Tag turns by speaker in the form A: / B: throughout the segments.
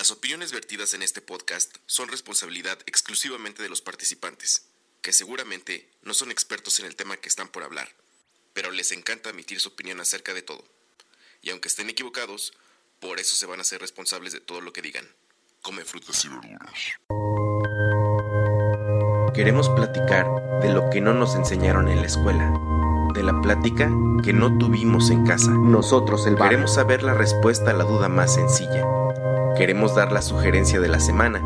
A: Las opiniones vertidas en este podcast son responsabilidad exclusivamente de los participantes, que seguramente no son expertos en el tema que están por hablar, pero les encanta emitir su opinión acerca de todo. Y aunque estén equivocados, por eso se van a ser responsables de todo lo que digan. Come frutas y verduras.
B: Queremos platicar de lo que no nos enseñaron en la escuela, de la plática que no tuvimos en casa.
C: Nosotros el barrio.
B: Queremos saber la respuesta a la duda más sencilla. Queremos dar la sugerencia de la semana.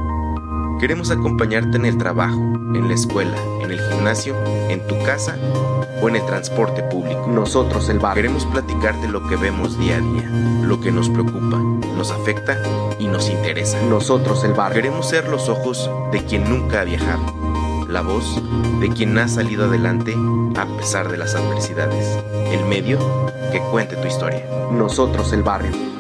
B: Queremos acompañarte en el trabajo, en la escuela, en el gimnasio, en tu casa o en el transporte público.
C: Nosotros el barrio.
B: Queremos platicarte lo que vemos día a día, lo que nos preocupa, nos afecta y nos interesa.
C: Nosotros el barrio.
B: Queremos ser los ojos de quien nunca ha viajado, la voz de quien ha salido adelante a pesar de las adversidades, el medio que cuente tu historia.
C: Nosotros el barrio.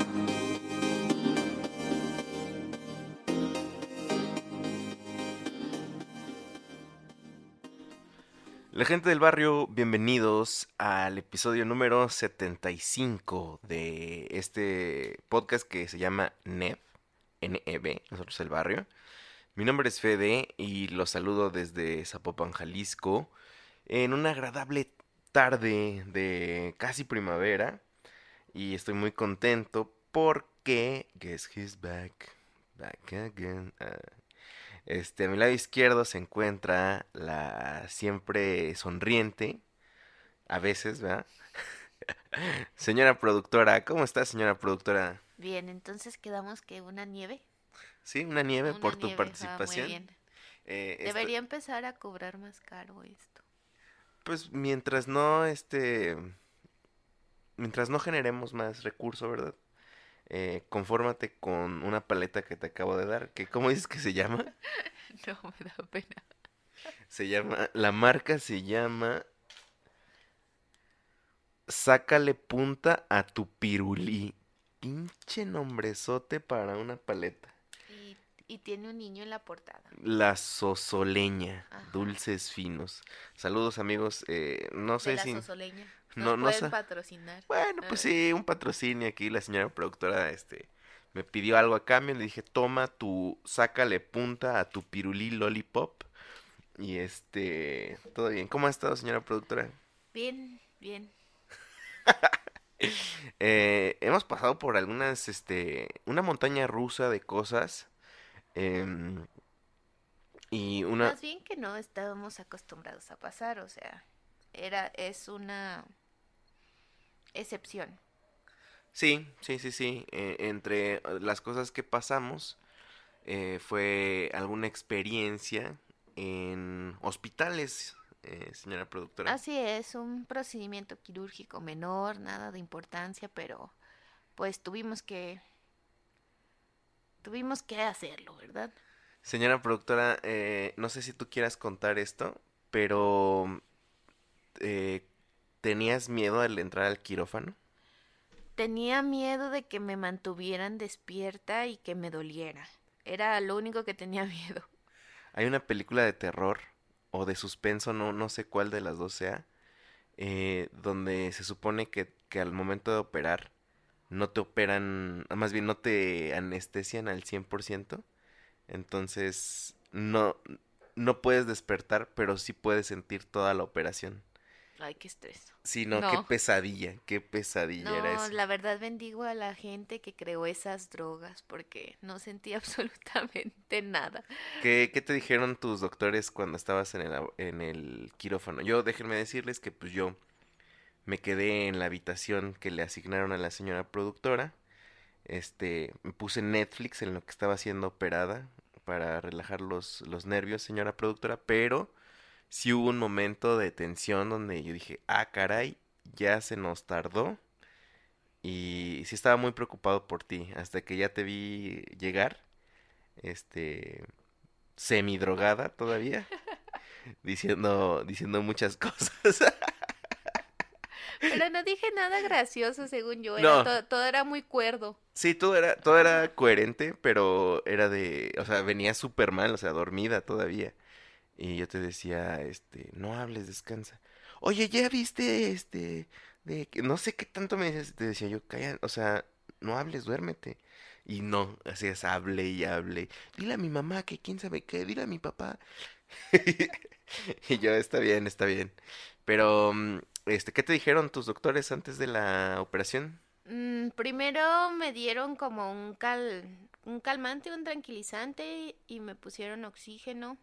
B: La gente del barrio, bienvenidos al episodio número 75 de este podcast que se llama NEB, NEB, nosotros el barrio. Mi nombre es Fede y los saludo desde Zapopan, Jalisco, en una agradable tarde de casi primavera. Y estoy muy contento porque Guess He's Back, Back Again. Ah, Este, a mi lado izquierdo se encuentra la siempre sonriente, a veces, ¿verdad? señora productora, ¿cómo está, señora productora?
D: Bien, entonces quedamos que una nieve.
B: Sí, una nieve
D: Una
B: por tu
D: ah, muy
B: participación.
D: bien.
B: Eh, esto-
D: Debería empezar a cobrar más caro esto.
B: Pues mientras no, este, mientras no generemos más recurso, ¿verdad? Eh, confórmate con una paleta que te acabo de dar, que ¿cómo dices que se llama?
D: No, me da pena.
B: Se llama, la marca se llama Sácale punta a tu pirulí. Pinche nombrezote para una paleta.
D: Y, y tiene un niño en la portada.
B: La sosoleña,
D: Ajá.
B: dulces finos. Saludos amigos, eh, no sé
D: la
B: si...
D: sosoleña.
B: No- no
D: patrocinar.
B: Bueno, pues
D: Ah.
B: sí, un patrocinio aquí, la señora productora, este, me pidió algo a cambio, le dije, toma tu, sácale punta a tu pirulí lollipop. Y este, todo bien. ¿Cómo ha estado, señora productora?
D: Bien, bien.
B: Eh, hemos pasado por algunas, este, una montaña rusa de cosas. em, y una,
D: Más bien que no estábamos acostumbrados a pasar, o sea, era, es una excepción.
B: Sí, sí, sí, sí. eh, entre eh, las cosas que pasamos eh, fue alguna experiencia en hospitales, eh, señora productora.
D: Así es, un procedimiento quirúrgico menor, nada de importancia, pero pues tuvimos que tuvimos que hacerlo, ¿verdad?
B: Señora productora, eh, no sé si tú quieras contar esto, pero eh, ¿tenías miedo al entrar al quirófano?
D: Tenía miedo de que me mantuvieran despierta y que me doliera. Era lo único que tenía miedo.
B: Hay una película de terror o de suspenso, no, no sé cuál de las dos sea, eh, donde se supone que, que al momento de operar no te operan, más bien no te anestesian al 100%, entonces no, no puedes despertar, pero sí puedes sentir toda la operación.
D: Ay, qué estrés.
B: Sí, no, qué pesadilla, qué pesadilla era
D: No,
B: eso.
D: la verdad bendigo a la gente que creó esas drogas porque no sentí absolutamente nada.
B: ¿Qué, qué te dijeron tus doctores cuando estabas en el, en el quirófano? Yo, déjenme decirles que pues yo me quedé en la habitación que le asignaron a la señora productora. Este, me puse Netflix en lo que estaba siendo operada para relajar los, los nervios, señora productora, pero sí hubo un momento de tensión donde yo dije, ah, caray, ya se nos tardó. Y sí estaba muy preocupado por ti, hasta que ya te vi llegar, este, semidrogada todavía, diciendo, diciendo muchas cosas.
D: Pero no dije nada gracioso, según yo.
B: No.
D: Todo era muy cuerdo.
B: Sí, todo era, todo era coherente, pero era de, o sea, venía súper mal, o sea, dormida todavía. Y yo te decía, este, no hables, descansa. Oye, ¿ya viste, este, de que no sé qué tanto me decías? Te decía yo, calla, o sea, no hables, duérmete. Y no, así es, hable y hable. Dile a mi mamá que quién sabe qué, dile a mi papá. y yo, está bien, está bien. Pero, mm, este, ¿qué te dijeron tus doctores antes de la operación?
D: Mm, primero me dieron como un cal, un calmante, un tranquilizante y me pusieron oxígeno.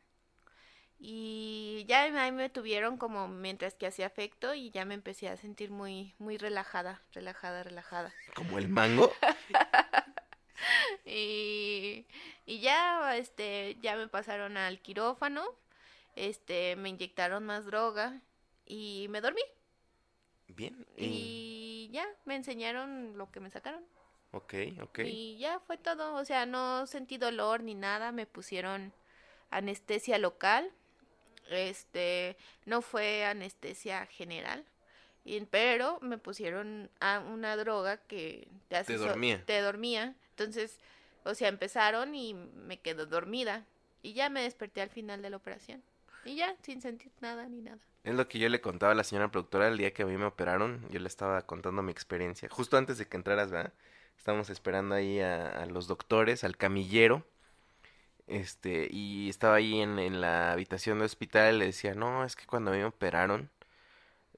D: Y ya ahí me tuvieron como mientras que hacía efecto y ya me empecé a sentir muy, muy relajada, relajada, relajada.
B: ¿Como el mango?
D: y, y ya, este, ya me pasaron al quirófano, este, me inyectaron más droga y me dormí.
B: Bien.
D: Y ya, me enseñaron lo que me sacaron.
B: Ok, ok.
D: Y ya fue todo, o sea, no sentí dolor ni nada, me pusieron anestesia local, este, no fue anestesia general, y, pero me pusieron a una droga que te, hace
B: Te
D: so-
B: dormía.
D: te dormía, entonces, o sea, empezaron y me quedo dormida, y ya me desperté al final de la operación, y ya, sin sentir nada ni nada.
B: Es lo que yo le contaba a la señora productora el día que a mí me operaron. Yo le estaba contando mi experiencia. Justo antes de que entraras, ¿verdad? Estábamos esperando ahí a, a los doctores, al camillero. Este, y estaba ahí en, en la habitación de hospital y le decía, no, es que cuando me operaron,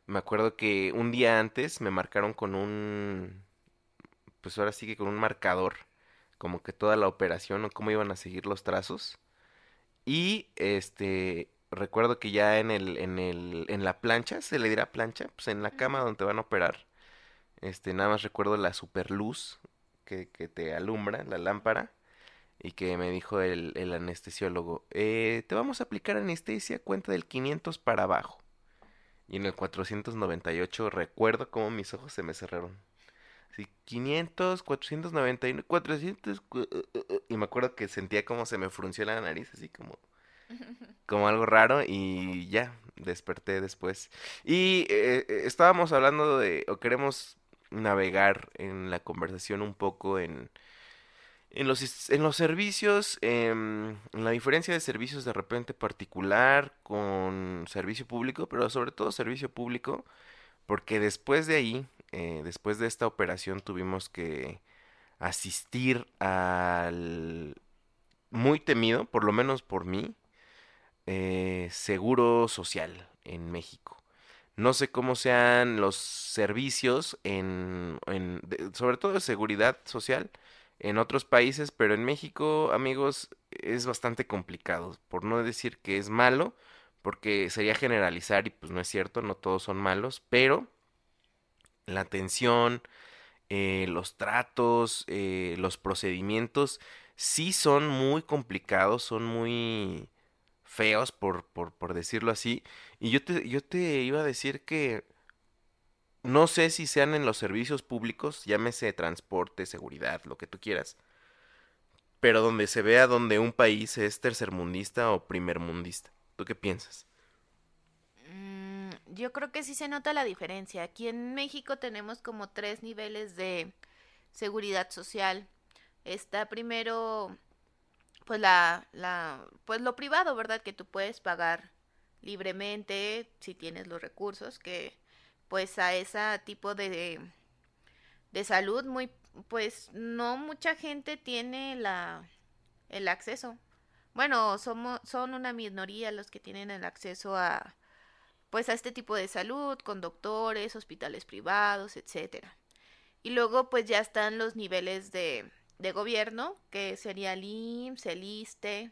B: me acuerdo que un día antes me marcaron con un, pues ahora sí que con un marcador, como que toda la operación o cómo iban a seguir los trazos. Y este, recuerdo que ya en el, en el, en la plancha, se le dirá plancha, pues en la cama donde te van a operar, este, nada más recuerdo la super luz que, que te alumbra, la lámpara, y que me dijo el, el anestesiólogo, eh, te vamos a aplicar anestesia, cuenta del 500 para abajo. Y en el 498 recuerdo cómo mis ojos se me cerraron. Así, 500, 499, 400... cu- uh, uh, uh, Y me acuerdo que sentía como se me frunció la nariz, así como como algo raro y ya, desperté después. Y eh, eh, estábamos hablando de, o queremos navegar en la conversación un poco en, en los, en los servicios, en la diferencia de servicios de repente particular con servicio público, pero sobre todo servicio público, porque después de ahí, eh, después de esta operación tuvimos que asistir al muy temido, por lo menos por mí, eh, seguro social en México. No sé cómo sean los servicios en, sobre todo de seguridad social en otros países, pero en México, amigos, es bastante complicado, por no decir que es malo, porque sería generalizar y pues no es cierto, no todos son malos, pero la atención, eh, los tratos, eh, los procedimientos, sí son muy complicados, son muy feos, por, por, por decirlo así. Y yo te, yo te iba a decir que no sé si sean en los servicios públicos, llámese transporte, seguridad, lo que tú quieras, pero donde se vea donde un país es tercermundista o primermundista. ¿Tú qué piensas?
D: Mm, yo creo que sí se nota la diferencia. Aquí en México tenemos como tres niveles de seguridad social. Está primero, pues la, la, pues lo privado, ¿verdad? Que tú puedes pagar libremente si tienes los recursos, que pues a ese tipo de, de salud muy, pues no mucha gente tiene la, el acceso. Bueno, somos, son una minoría los que tienen el acceso a, pues a este tipo de salud, con doctores, hospitales privados, etcétera. Y luego pues ya están los niveles de, de gobierno, que sería el IMSS, el ISSSTE,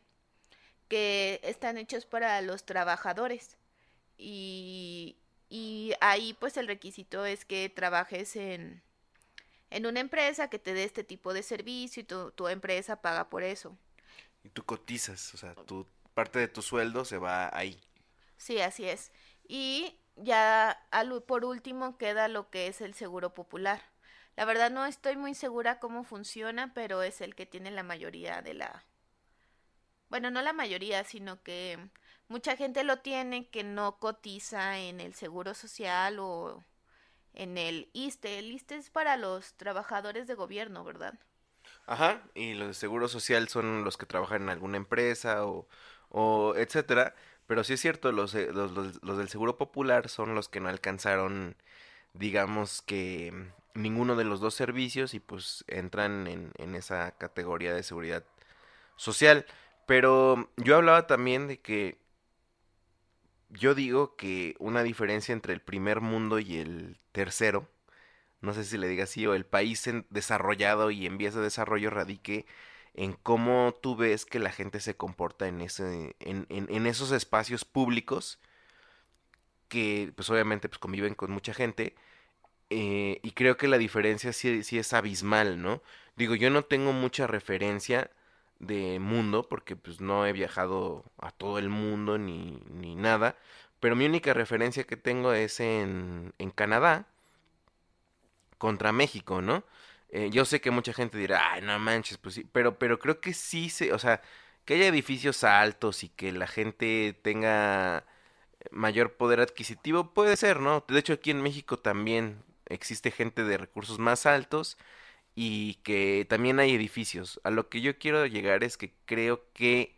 D: que están hechos para los trabajadores. Y, y ahí pues el requisito es que trabajes en, en una empresa que te dé este tipo de servicio y tu, tu empresa paga por eso.
B: Y tú cotizas, o sea, tu parte de tu sueldo se va ahí.
D: Sí, así es. Y ya al- por último queda lo que es el seguro popular. La verdad no estoy muy segura cómo funciona, pero es el que tiene la mayoría de la... Bueno, no la mayoría, sino que mucha gente lo tiene que no cotiza en el seguro social o en el ISSSTE. El ISSSTE es para los trabajadores de gobierno, ¿verdad?
B: Ajá, y los de seguro social son los que trabajan en alguna empresa o, etcétera. Pero sí es cierto, los, los, los- los del seguro popular son los que no alcanzaron, digamos que, ninguno de los dos servicios y pues entran en, en esa categoría de seguridad social. Pero yo hablaba también de que yo digo que una diferencia entre el primer mundo y el tercero, no sé si le diga así, o el país desarrollado y en vías de desarrollo radique en cómo tú ves que la gente se comporta en, ese, en, en, en esos espacios públicos que pues obviamente pues conviven con mucha gente eh, y creo que la diferencia sí, sí es abismal, ¿no? Digo, yo no tengo mucha referencia de mundo, porque pues no he viajado a todo el mundo ni, ni nada, pero mi única referencia que tengo es en, en Canadá contra México, ¿no? Eh, yo sé que mucha gente dirá, ay, no manches, pues sí, pero, pero creo que sí se, o sea, que haya edificios altos y que la gente tenga mayor poder adquisitivo, puede ser, ¿no? De hecho, aquí en México también existe gente de recursos más altos y que también hay edificios. A lo que yo quiero llegar es que creo que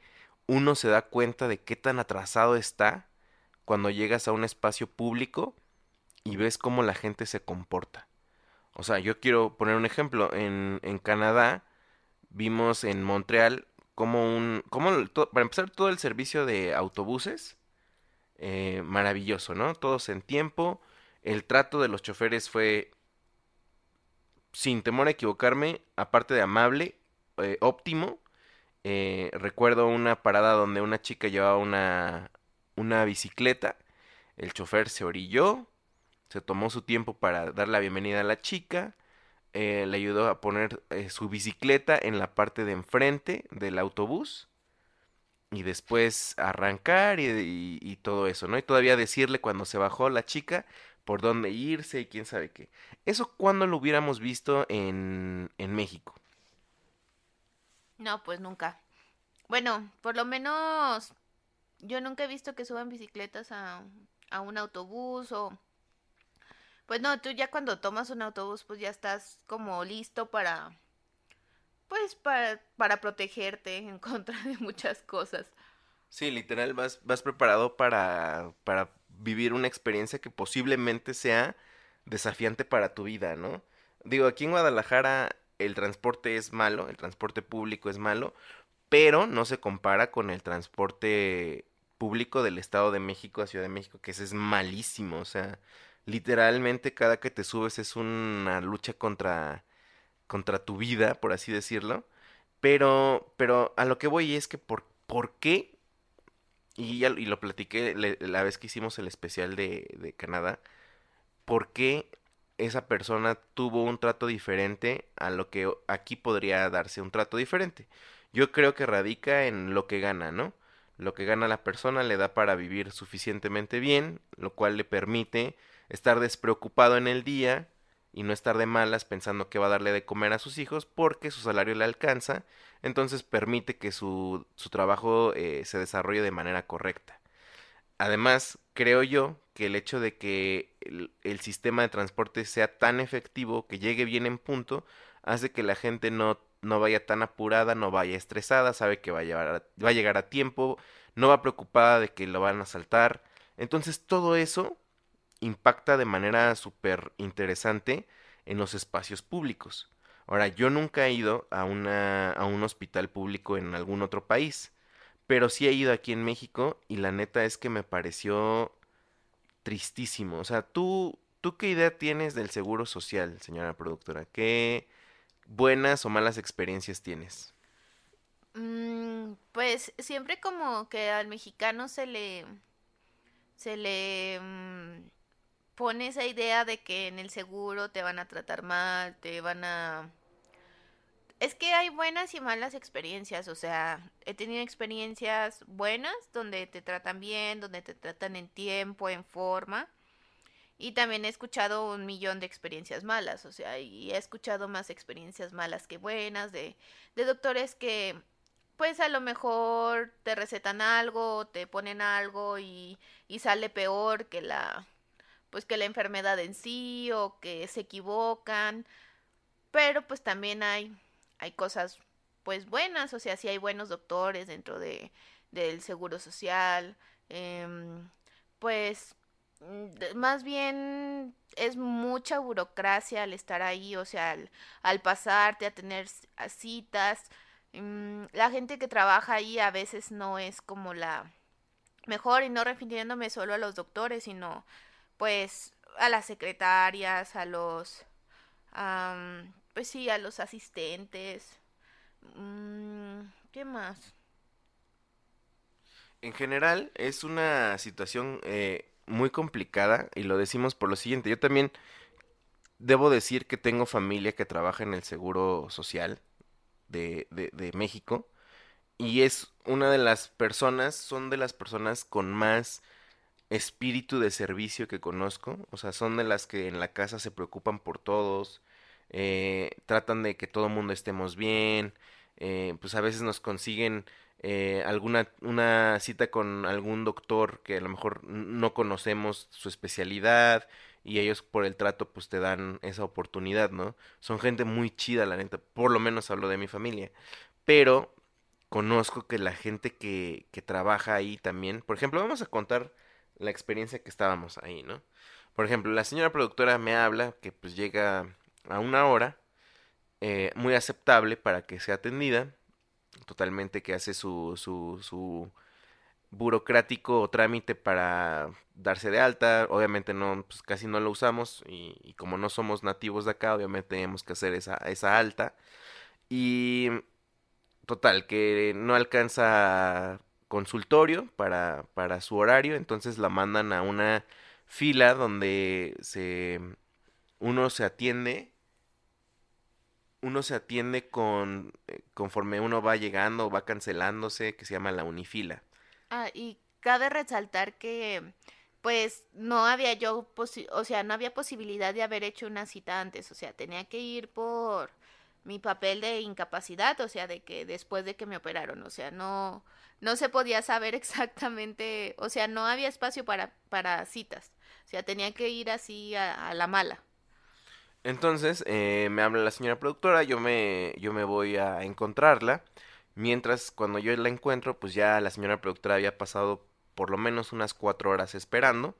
B: uno se da cuenta de qué tan atrasado está cuando llegas a un espacio público y ves cómo la gente se comporta. O sea, yo quiero poner un ejemplo. En, en Canadá vimos en Montreal como un... Como, para empezar, todo el servicio de autobuses. Eh, maravilloso, ¿no? Todos en tiempo. El trato de los choferes fue sin temor a equivocarme, aparte de amable, eh, óptimo. Eh, recuerdo una parada donde una chica llevaba una, una bicicleta. El chofer se orilló, se tomó su tiempo para dar la bienvenida a la chica. Eh, le ayudó a poner su bicicleta en la parte de enfrente del autobús. Y después arrancar y, y todo eso, ¿no? Y todavía decirle cuando se bajó la chica, por dónde irse y quién sabe qué. ¿Eso cuándo lo hubiéramos visto en, en México?
D: No, pues nunca. Bueno, por lo menos yo nunca he visto que suban bicicletas a, a un autobús o... Pues no, tú ya cuando tomas un autobús pues ya estás como listo para... Pues para, para protegerte en contra de muchas cosas.
B: Sí, literal, vas, vas preparado para, para vivir una experiencia que posiblemente sea desafiante para tu vida, ¿no? Digo, aquí en Guadalajara el transporte es malo, el transporte público es malo, pero no se compara con el transporte público del Estado de México a Ciudad de México, que ese es malísimo, o sea, literalmente cada que te subes es una lucha contra contra tu vida, por así decirlo. Pero pero a lo que voy es que por ¿por qué y, ya, y lo platiqué la vez que hicimos el especial de, de Canadá, ¿por qué esa persona tuvo un trato diferente a lo que aquí podría darse un trato diferente? Yo creo que radica en lo que gana, ¿no? Lo que gana la persona le da para vivir suficientemente bien, lo cual le permite estar despreocupado en el día y no estar de malas pensando que va a darle de comer a sus hijos porque su salario le alcanza entonces permite que su, su trabajo eh, se desarrolle de manera correcta. Además, creo yo que el hecho de que el, sistema de transporte sea tan efectivo, que llegue bien en punto, hace que la gente no, no vaya tan apurada, no vaya estresada, sabe que va a, llevar va a llegar a tiempo, no va preocupada de que lo van a saltar. Entonces todo eso impacta de manera súper interesante en los espacios públicos. Ahora, yo nunca he ido a, una, a un hospital público en algún otro país, pero sí he ido aquí en México y la neta es que me pareció tristísimo. O sea, ¿tú, ¿tú qué idea tienes del seguro social, señora productora? ¿Qué buenas o malas experiencias tienes?
D: Mm, pues siempre como que al mexicano se le se le mm, pone esa idea de que en el seguro te van a tratar mal, te van a... Es que hay buenas y malas experiencias, o sea, he tenido experiencias buenas donde te tratan bien, donde te tratan en tiempo, en forma, y también he escuchado un millón de experiencias malas, o sea, y he escuchado más experiencias malas que buenas, de, de doctores que pues a lo mejor te recetan algo, te ponen algo y, y sale peor que la pues que la enfermedad en sí o que se equivocan, pero pues también hay, hay cosas pues buenas, o sea, sí hay buenos doctores dentro de, del seguro social, eh, pues mm, más bien es mucha burocracia al estar ahí, o sea, al, al pasarte a tener citas. mm, la gente que trabaja ahí a veces no es como la mejor y no refiriéndome solo a los doctores, sino pues a las secretarias, a los, pues sí, a los asistentes. Mm, ¿qué más?
B: En general es una situación eh, muy complicada y lo decimos por lo siguiente. Yo también debo decir que tengo familia que trabaja en el Seguro Social de, de, de México y es una de las personas, son de las personas con más espíritu de servicio que conozco. O sea, son de las que en la casa se preocupan por todos, eh, tratan de que todo el mundo estemos bien, eh, pues a veces nos consiguen eh, alguna una cita con algún doctor que a lo mejor no conocemos su especialidad y ellos por el trato pues te dan esa oportunidad, ¿no? Son gente muy chida, la neta, por lo menos hablo de mi familia, pero conozco que la gente que, que trabaja ahí también, por ejemplo, vamos a contar la experiencia que estábamos ahí, ¿no? Por ejemplo, la señora productora me habla que pues llega a una hora eh, muy aceptable para que sea atendida, totalmente que hace su, su, su burocrático trámite para darse de alta, obviamente no, pues casi no lo usamos y, y como no somos nativos de acá, obviamente tenemos que hacer esa, esa alta y total, que no alcanza consultorio para, para su horario, entonces la mandan a una fila donde se uno se atiende uno se atiende con eh, conforme uno va llegando, va cancelándose, que se llama la unifila.
D: Ah, y cabe resaltar que pues no había yo, o sea, no había posibilidad de haber hecho una cita antes, o sea, tenía que ir por mi papel de incapacidad, o sea, de que después de que me operaron, o sea, no no se podía saber exactamente, o sea, no había espacio para para citas. O sea, tenía que ir así a, a la mala.
B: Entonces, eh, me habla la señora productora, yo me, yo me voy a encontrarla. Mientras, cuando yo la encuentro, pues ya la señora productora había pasado por lo menos unas cuatro horas esperando.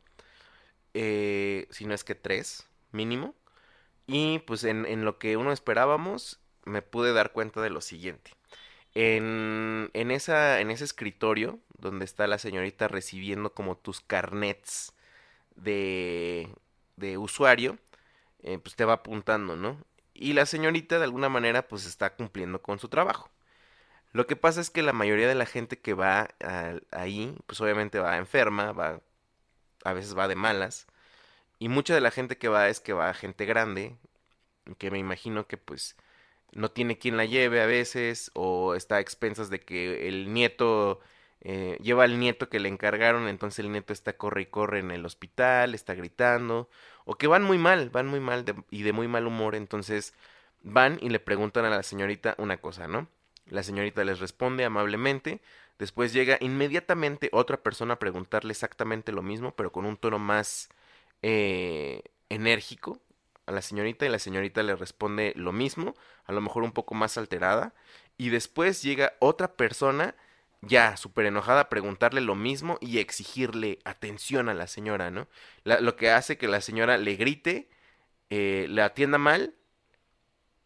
B: eh, si no es que tres, mínimo. Y pues en, en lo que uno esperábamos, me pude dar cuenta de lo siguiente. En, en esa, en ese escritorio, donde está la señorita recibiendo como tus carnets de, de usuario, eh, pues te va apuntando, ¿no? Y la señorita de alguna manera pues está cumpliendo con su trabajo. Lo que pasa es que la mayoría de la gente que va ahí, pues obviamente va enferma, va, a veces va de malas, y mucha de la gente que va es que va gente grande, que me imagino que pues no tiene quien la lleve a veces, o está a expensas de que el nieto eh, lleva al nieto que le encargaron, entonces el nieto está corre y corre en el hospital, está gritando, o que van muy mal, van muy mal y de muy mal humor, entonces van y le preguntan a la señorita una cosa, ¿no? La señorita les responde amablemente, después llega inmediatamente otra persona a preguntarle exactamente lo mismo, pero con un tono más eh, enérgico a la señorita y la señorita le responde lo mismo, a lo mejor un poco más alterada, y después llega otra persona ya súper enojada a preguntarle lo mismo y exigirle atención a la señora, ¿no? Lo que hace que la señora le grite, eh, le atienda mal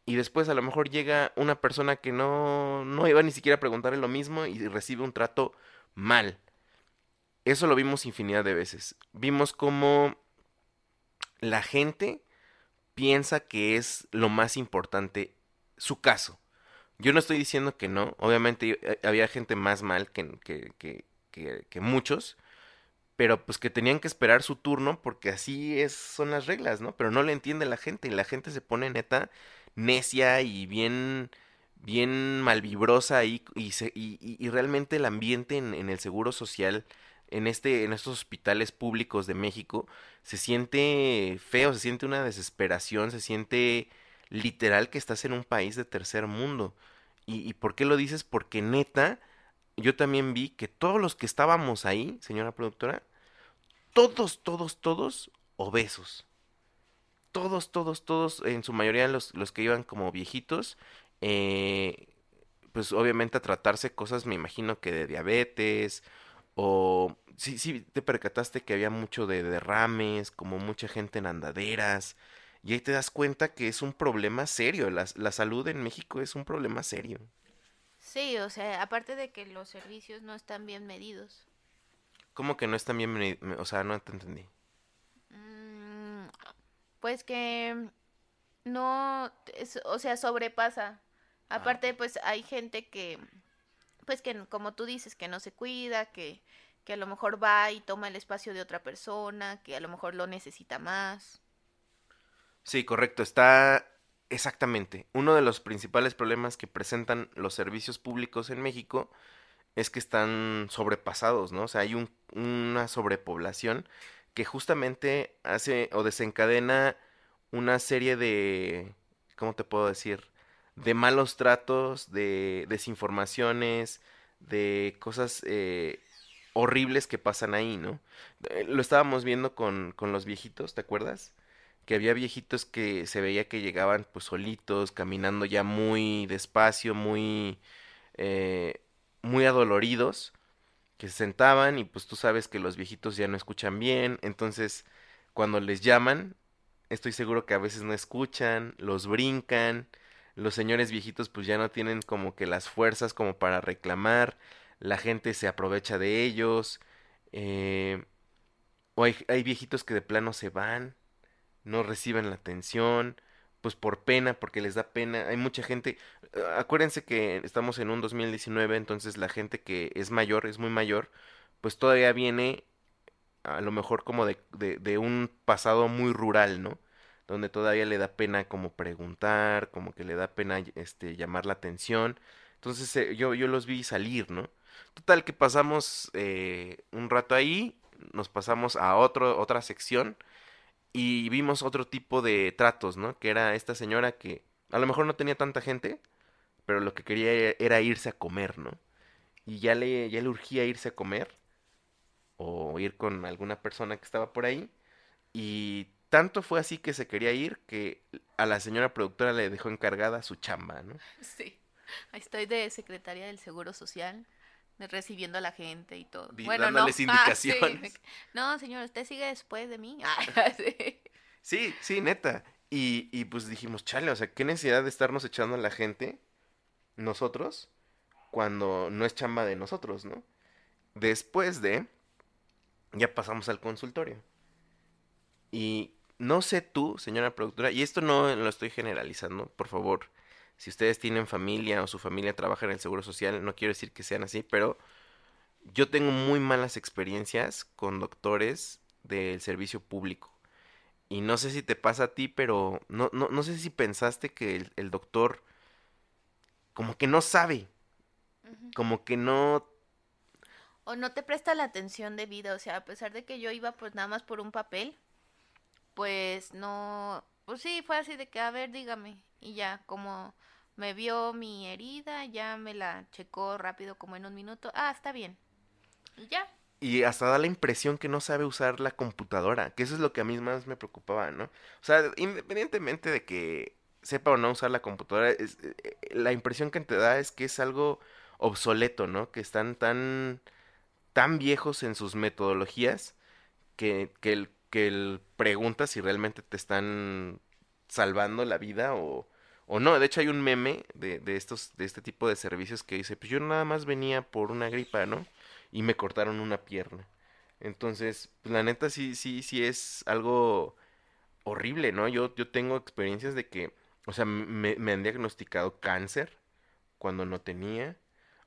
B: y después a lo mejor llega una persona que no, no iba ni siquiera a preguntarle lo mismo y recibe un trato mal. Eso lo vimos infinidad de veces. Vimos cómo la gente piensa que es lo más importante su caso. Yo no estoy diciendo que no, obviamente eh, había gente más mal que, que, que, que, muchos, pero pues que tenían que esperar su turno porque así es, son las reglas, ¿no? Pero no le entiende la gente y la gente se pone neta necia y bien, bien malvibrosa ahí y, se- y, y- y realmente el ambiente en, en el seguro social, en este, en estos hospitales públicos de México, se siente feo, se siente una desesperación, se siente literal que estás en un país de tercer mundo. ¿Y, y por qué lo dices? Porque neta, yo también vi que todos los que estábamos ahí, señora productora, todos, todos, todos obesos. Todos, todos, todos, en su mayoría los, los que iban como viejitos, eh, pues obviamente a tratarse cosas, me imagino que de diabetes O sí, sí, te percataste que había mucho de derrames, como mucha gente en andaderas. Y ahí te das cuenta que es un problema serio. La, la salud en México es un problema serio.
D: Sí, o sea, aparte de que los servicios no están bien medidos.
B: ¿Cómo que no están bien? medi- O sea, no te entendí.
D: Mm, Pues que no, es- o sea, sobrepasa. Aparte, pues hay gente que, pues que como tú dices, que no se cuida, que, que a lo mejor va y toma el espacio de otra persona, que a lo mejor lo necesita más.
B: Sí, correcto. Está exactamente. Uno de los principales problemas que presentan los servicios públicos en México es que están sobrepasados, ¿no? O sea, hay un- una sobrepoblación que justamente hace o desencadena una serie de, ¿cómo te puedo decir? De malos tratos, de desinformaciones, de cosas eh, horribles que pasan ahí, ¿no? Eh, Lo estábamos viendo con, con los viejitos, ¿te acuerdas? que había viejitos que se veía que llegaban pues solitos, caminando ya muy despacio, muy, eh, muy adoloridos, que se sentaban y pues tú sabes que los viejitos ya no escuchan bien, entonces cuando les llaman, estoy seguro que a veces no escuchan, los brincan, los señores viejitos pues ya no tienen como que las fuerzas como para reclamar, la gente se aprovecha de ellos, eh, o hay, hay viejitos que de plano se van no reciben la atención, pues por pena, porque les da pena. Hay mucha gente, acuérdense que estamos en un 2019, entonces la gente que es mayor, es muy mayor, pues todavía viene a lo mejor como de, de, de un pasado muy rural, ¿no? Donde todavía le da pena como preguntar, como que le da pena este llamar la atención. Entonces eh, yo, yo los vi salir, ¿no? Total que pasamos eh, un rato ahí, nos pasamos a otro, otra sección y vimos otro tipo de tratos, ¿no? Que era esta señora que a lo mejor no tenía tanta gente, pero lo que quería e- era irse a comer, ¿no? Y ya le, ya le urgía irse a comer o ir con alguna persona que estaba por ahí. Y tanto fue así que se quería ir que a la señora productora le dejó encargada su chamba, ¿no?
D: Sí. Ahí estoy de secretaria del Seguro Social, recibiendo a la gente y todo.
B: Di-
D: Bueno, no.
B: dándoles
D: Ah, sí.
B: indicaciones.
D: No, señor, usted sigue después de mí. Ah, sí.
B: Sí, sí, neta. Y, y pues dijimos, chale, o sea, qué necesidad de estarnos echando a la gente, nosotros, cuando no es chamba de nosotros, ¿no? Después de, ya pasamos al consultorio. Y no sé tú, señora productora, y esto no lo estoy generalizando, por favor, si ustedes tienen familia o su familia trabaja en el Seguro Social, no quiero decir que sean así, pero yo tengo muy malas experiencias con doctores del servicio público. Y no sé si te pasa a ti, pero no, no, no sé si pensaste que el, el doctor como que no sabe, como que no...
D: O no te presta la atención debida, o sea, a pesar de que yo iba pues nada más por un papel, pues no, pues sí, fue así de que, a ver, dígame, y ya, como me vio mi herida, ya me la checó rápido como en un minuto, ah, está bien, y ya,
B: Y hasta da la impresión que no sabe usar la computadora, que eso es lo que a mí más me preocupaba, ¿no? O sea, independientemente de que sepa o no usar la computadora, eh, eh, la impresión que te da es que es algo obsoleto, ¿no? Que están tan, tan viejos en sus metodologías que, que, el, que el pregunta si realmente te están salvando la vida o, o no. De hecho, hay un meme de, de estos, de este tipo de servicios que dice, pues yo nada más venía por una gripa, ¿no? Y me cortaron una pierna. Entonces, pues, la neta sí, sí, sí es algo horrible, ¿no? Yo, yo tengo experiencias de que, o sea, me, me han diagnosticado cáncer cuando no tenía,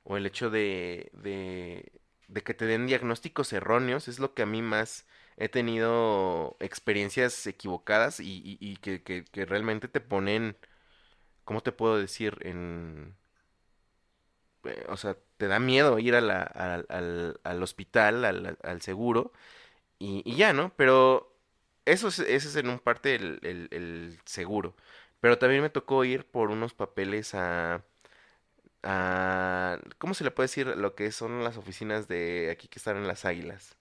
B: o el hecho de, de, de que te den diagnósticos erróneos, es lo que a mí más he tenido experiencias equivocadas y, que, realmente te ponen, ¿cómo te puedo decir? En, eh, o sea, te da miedo ir al, al- al hospital, al, seguro, y, ya, ¿no? Pero eso es, ese es en un parte el, el- el seguro. Pero también me tocó ir por unos papeles a, a... ¿Cómo se le puede decir lo que son las oficinas de aquí que están en las Águilas?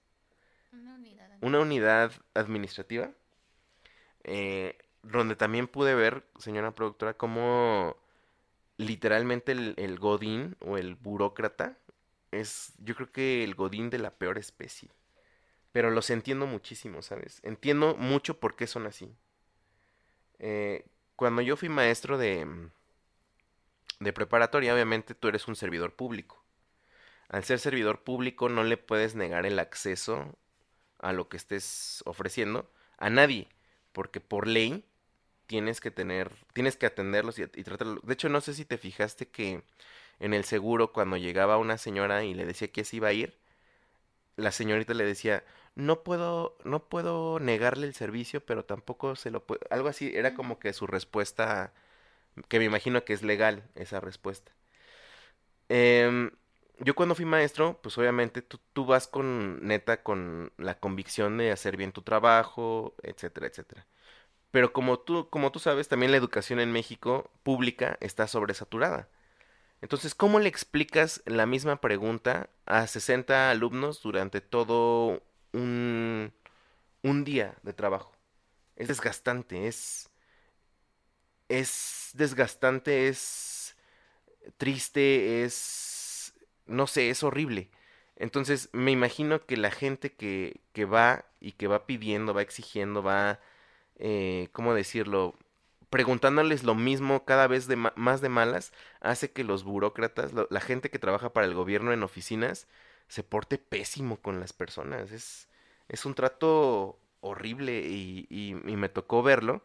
D: Una unidad.
B: Administrativa, eh, donde también pude ver, señora productora, cómo literalmente el, el godín o el burócrata es, yo creo que el godín de la peor especie. Pero los entiendo muchísimo, ¿sabes? Entiendo mucho por qué son así. Eh, cuando yo fui maestro de, de preparatoria, obviamente tú eres un servidor público. Al ser servidor público no le puedes negar el acceso a lo que estés ofreciendo a nadie, porque por ley tienes que tener, tienes que atenderlos y, y tratarlos. De hecho, no sé si te fijaste que en el seguro cuando llegaba una señora y le decía que se iba a ir, la señorita le decía, no puedo, no puedo negarle el servicio, pero tampoco se lo puedo, algo así, era como que su respuesta, que me imagino que es legal esa respuesta. Em, yo cuando fui maestro, pues obviamente tú, tú vas con, neta, con la convicción de hacer bien tu trabajo, etcétera, etcétera. Pero como tú, como tú sabes, también la educación en México pública está sobresaturada. Entonces, ¿cómo le explicas la misma pregunta a 60 alumnos durante todo un, un día de trabajo? Es desgastante, es, es desgastante, es triste, es, no sé, es horrible. Entonces, me imagino que la gente que, que va y que va pidiendo, va exigiendo, va, eh, ¿cómo decirlo? preguntándoles lo mismo cada vez de ma- más de malas, hace que los burócratas, la gente que trabaja para el gobierno en oficinas, se porte pésimo con las personas. Es, es un trato horrible y, y, y me tocó verlo.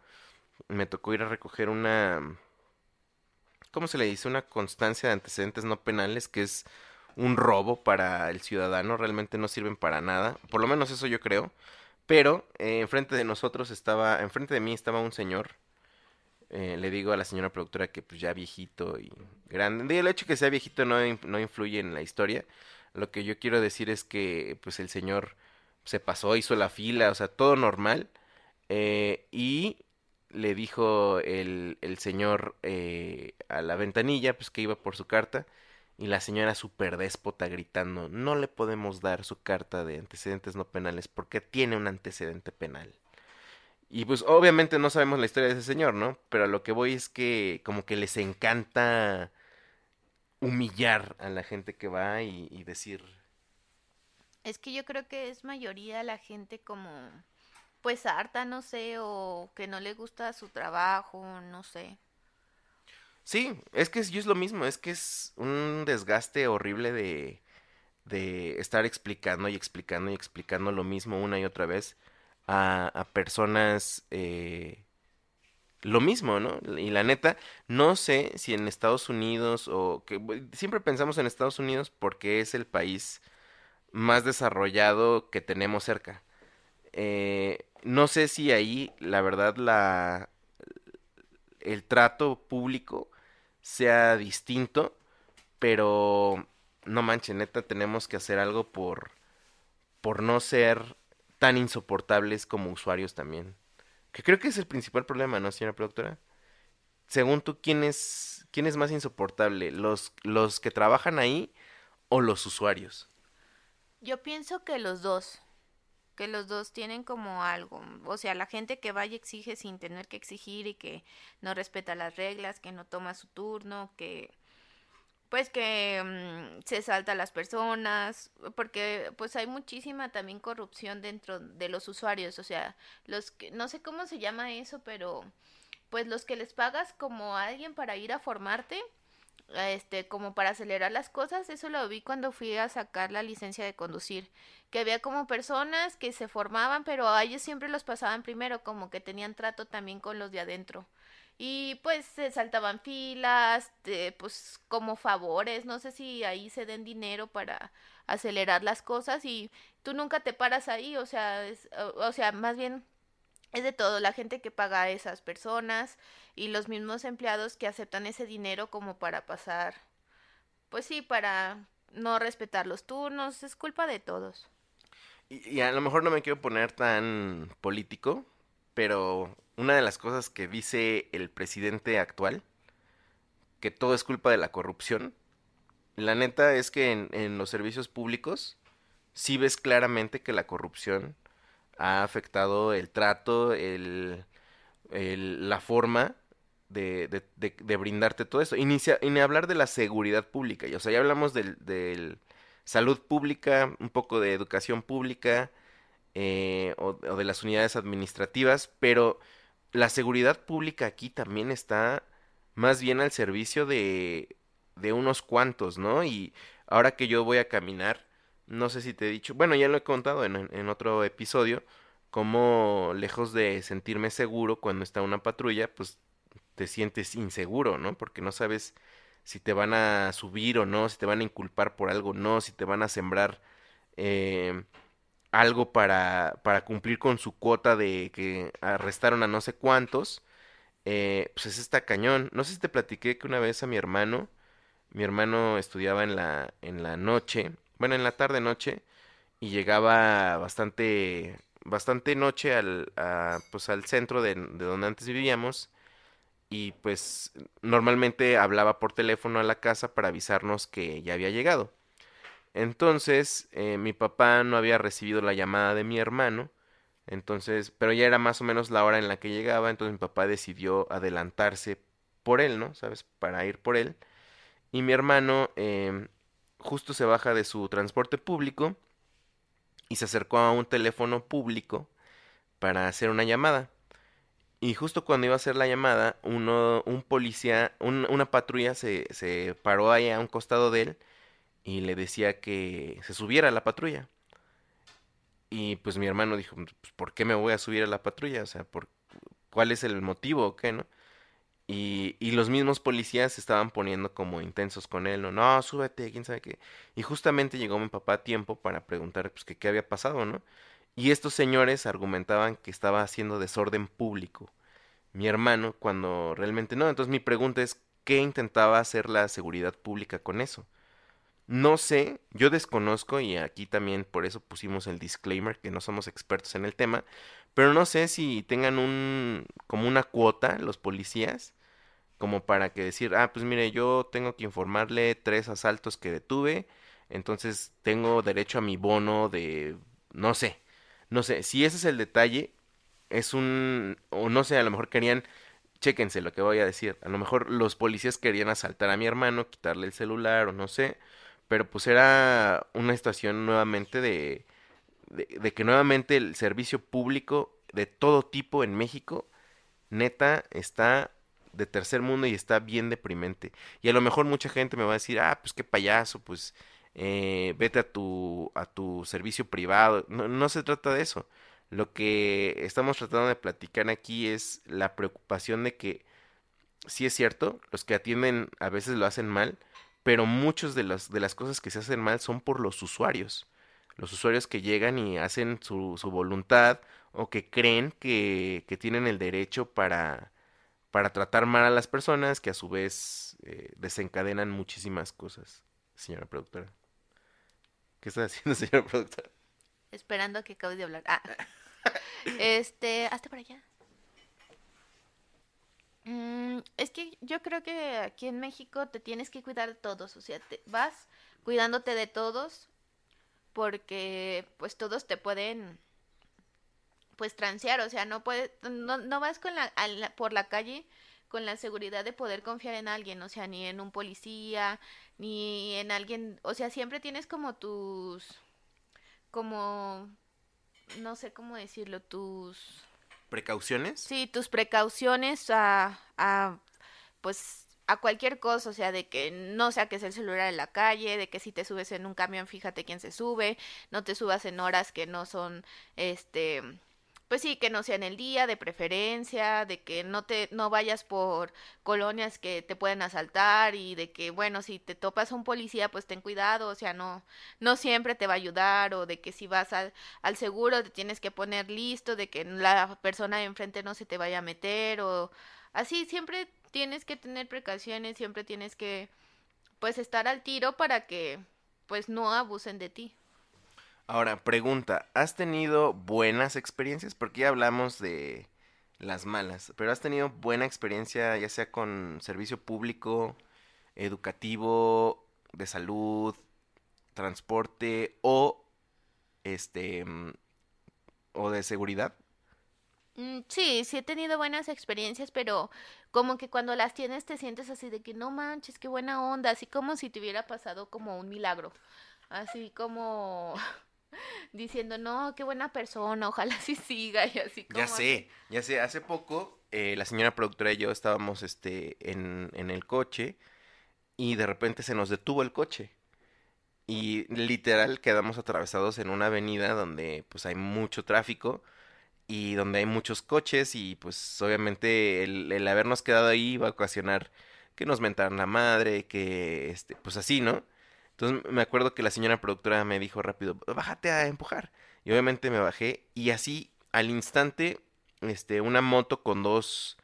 B: Me tocó ir a recoger una, ¿cómo se le dice? Una constancia de antecedentes no penales, que es un robo para el ciudadano, realmente no sirven para nada, por lo menos eso yo creo. Pero eh, enfrente de nosotros estaba, enfrente de mí estaba un señor eh, le digo a la señora productora que pues ya viejito y grande. El hecho de que sea viejito no, no influye en la historia. Lo que yo quiero decir es que pues el señor se pasó, hizo la fila, o sea, todo normal. eh, y le dijo el, el señor a la ventanilla pues que iba por su carta. Y la señora súper déspota gritando, no le podemos dar su carta de antecedentes no penales porque tiene un antecedente penal. Y pues obviamente no sabemos la historia de ese señor, ¿no? Pero lo que voy es que como que les encanta humillar a la gente que va y, y decir,
D: Es que yo creo que es mayoría la gente como, pues harta, no sé, o que no le gusta su trabajo, no sé.
B: Sí, es que es, es lo mismo, es que es un desgaste horrible de, de estar explicando y explicando y explicando lo mismo una y otra vez a, a personas eh, lo mismo, ¿no? Y la neta, no sé si en Estados Unidos o que siempre pensamos en Estados Unidos porque es el país más desarrollado que tenemos cerca. Eh, no sé si ahí, la verdad, la, el trato público sea distinto, pero no manches, neta, tenemos que hacer algo por, por no ser tan insoportables como usuarios también. Que creo que es el principal problema, ¿no, señora productora? Según tú, ¿quién es, quién es más insoportable? ¿Los, los que trabajan ahí o los usuarios?
D: Yo pienso que los dos, que los dos tienen como algo, o sea, la gente que vaya exige sin tener que exigir y que no respeta las reglas, que no toma su turno, que pues que mm, se salta a las personas, porque pues hay muchísima también corrupción dentro de los usuarios, o sea, los que no sé cómo se llama eso, pero pues los que les pagas como a alguien para ir a formarte, este, como para acelerar las cosas, eso lo vi cuando fui a sacar la licencia de conducir, que había como personas que se formaban, pero a ellos siempre los pasaban primero, como que tenían trato también con los de adentro. Y pues se saltaban filas, de, pues como favores, no sé si ahí se den dinero para acelerar las cosas y tú nunca te paras ahí, o sea, es- o, o sea, más bien es de todo, la gente que paga a esas personas y los mismos empleados que aceptan ese dinero como para pasar, pues sí, para no respetar los turnos, es culpa de todos.
B: Y, a lo mejor no me quiero poner tan político, pero una de las cosas que dice el presidente actual, que todo es culpa de la corrupción, la neta es que en, los servicios públicos sí ves claramente que la corrupción ha afectado el trato, el- la forma de, de- de- de brindarte todo eso. Se- y ni hablar de la seguridad pública. y, O sea, ya hablamos del, del, salud pública, un poco de educación pública eh, o, o de las unidades administrativas, pero la seguridad pública aquí también está más bien al servicio de, de unos cuantos, ¿no? Y ahora que yo voy a caminar, no sé si te he dicho, bueno, ya lo he contado en, en otro episodio, como lejos de sentirme seguro cuando está una patrulla, pues te sientes inseguro, ¿no? Porque no sabes si te van a subir o no, si te van a inculpar por algo o no, si te van a sembrar eh, algo para, para cumplir con su cuota de que arrestaron a no sé cuántos, eh, pues es esta cañón. No sé si te platiqué que una vez a mi hermano, mi hermano estudiaba en la, en la noche, bueno, en la tarde noche, y llegaba bastante, bastante noche al, pues al centro de, de donde antes vivíamos, y pues normalmente hablaba por teléfono a la casa para avisarnos que ya había llegado. Entonces, eh, mi papá no había recibido la llamada de mi hermano, entonces, pero ya era más o menos la hora en la que llegaba, entonces mi papá decidió adelantarse por él, ¿no? ¿Sabes? Para ir por él. Y mi hermano eh, justo se baja de su transporte público y se acercó a un teléfono público para hacer una llamada. Y justo cuando iba a hacer la llamada, uno, un policía, un, una patrulla se, se paró ahí a un costado de él y le decía que se subiera a la patrulla. Y pues mi hermano dijo, pues, ¿por qué me voy a subir a la patrulla? O sea, ¿por, ¿cuál es el motivo o qué, no? Y, y los mismos policías se estaban poniendo como intensos con él, no, no, súbete, quién sabe qué. Y justamente llegó mi papá a tiempo para preguntar, pues, qué había pasado, ¿no? Y estos señores argumentaban que estaba haciendo desorden público. Mi hermano, cuando realmente no. Entonces mi pregunta es, ¿qué intentaba hacer la seguridad pública con eso? No sé, yo desconozco y aquí también por eso pusimos el disclaimer que no somos expertos en el tema, pero no sé si tengan un como una cuota los policías como para que decir, ah, pues mire, yo tengo que informarle tres asaltos que detuve, entonces tengo derecho a mi bono de no sé. No sé, si ese es el detalle, es un o no sé, a lo mejor querían chéquense lo que voy a decir. A lo mejor los policías querían asaltar a mi hermano, quitarle el celular o no sé pero pues era una situación nuevamente de, de, que nuevamente el servicio público de todo tipo en México, neta, está de tercer mundo y está bien deprimente. Y a lo mejor mucha gente me va a decir, ah, pues qué payaso, pues eh, vete a tu, a tu servicio privado. No, se trata de eso. Lo que estamos tratando de platicar aquí es la preocupación de que, sí es cierto, los que atienden a veces lo hacen mal, pero muchas de las, de las cosas que se hacen mal son por los usuarios. Los usuarios que llegan y hacen su, su voluntad o que creen que, que tienen el derecho para, para tratar mal a las personas que a su vez eh, desencadenan muchísimas cosas, señora productora. ¿Qué está haciendo?
D: Esperando que acabe de hablar. Ah. Este, hazte para allá. Mm, es que yo creo que aquí en México te tienes que cuidar de todos, o sea, te vas cuidándote de todos porque pues todos te pueden pues transear, o sea, no puedes no, no vas con la, por la calle con la seguridad de poder confiar en alguien, o sea, ni en un policía, ni en alguien, o sea, siempre tienes como tus como no sé cómo decirlo, tus
B: ¿Precauciones?
D: Sí, tus precauciones a, a, pues, a cualquier cosa, o sea, de que no saques el celular en la calle, de que si te subes en un camión, fíjate quién se sube, no te subas en horas que no son, este, pues sí, que no sea en el día, de preferencia, de que no te, no vayas por colonias que te pueden asaltar y de que, bueno, si te topas un policía, pues ten cuidado, o sea, no, no siempre te va a ayudar, o de que si vas al, al seguro te tienes que poner listo, de que la persona de enfrente no se te vaya a meter, o así, siempre tienes que tener precauciones, siempre tienes que, pues, estar al tiro para que, pues, no abusen de ti.
B: Ahora, pregunta, ¿has tenido buenas experiencias? Porque ya hablamos de las malas, pero ¿has tenido buena experiencia ya sea con servicio público, educativo, de salud, transporte o este o de seguridad?
D: Mm, sí, sí he tenido buenas experiencias, pero como que cuando las tienes te sientes así de que no manches, qué buena onda, así como si te hubiera pasado como un milagro. así como diciendo, no, qué buena persona, ojalá sí siga y así como...
B: Ya sé, ya sé, hace poco eh, la señora productora y yo estábamos este, en, en el coche y de repente se nos detuvo el coche. Y literal quedamos atravesados en una avenida donde pues hay mucho tráfico y donde hay muchos coches y pues obviamente el, el habernos quedado ahí iba a ocasionar que nos mentaran la madre, que este, pues así, ¿no? Entonces me acuerdo que la señora productora me dijo rápido, bájate a empujar. Y obviamente me bajé y así al instante, este, una moto con dos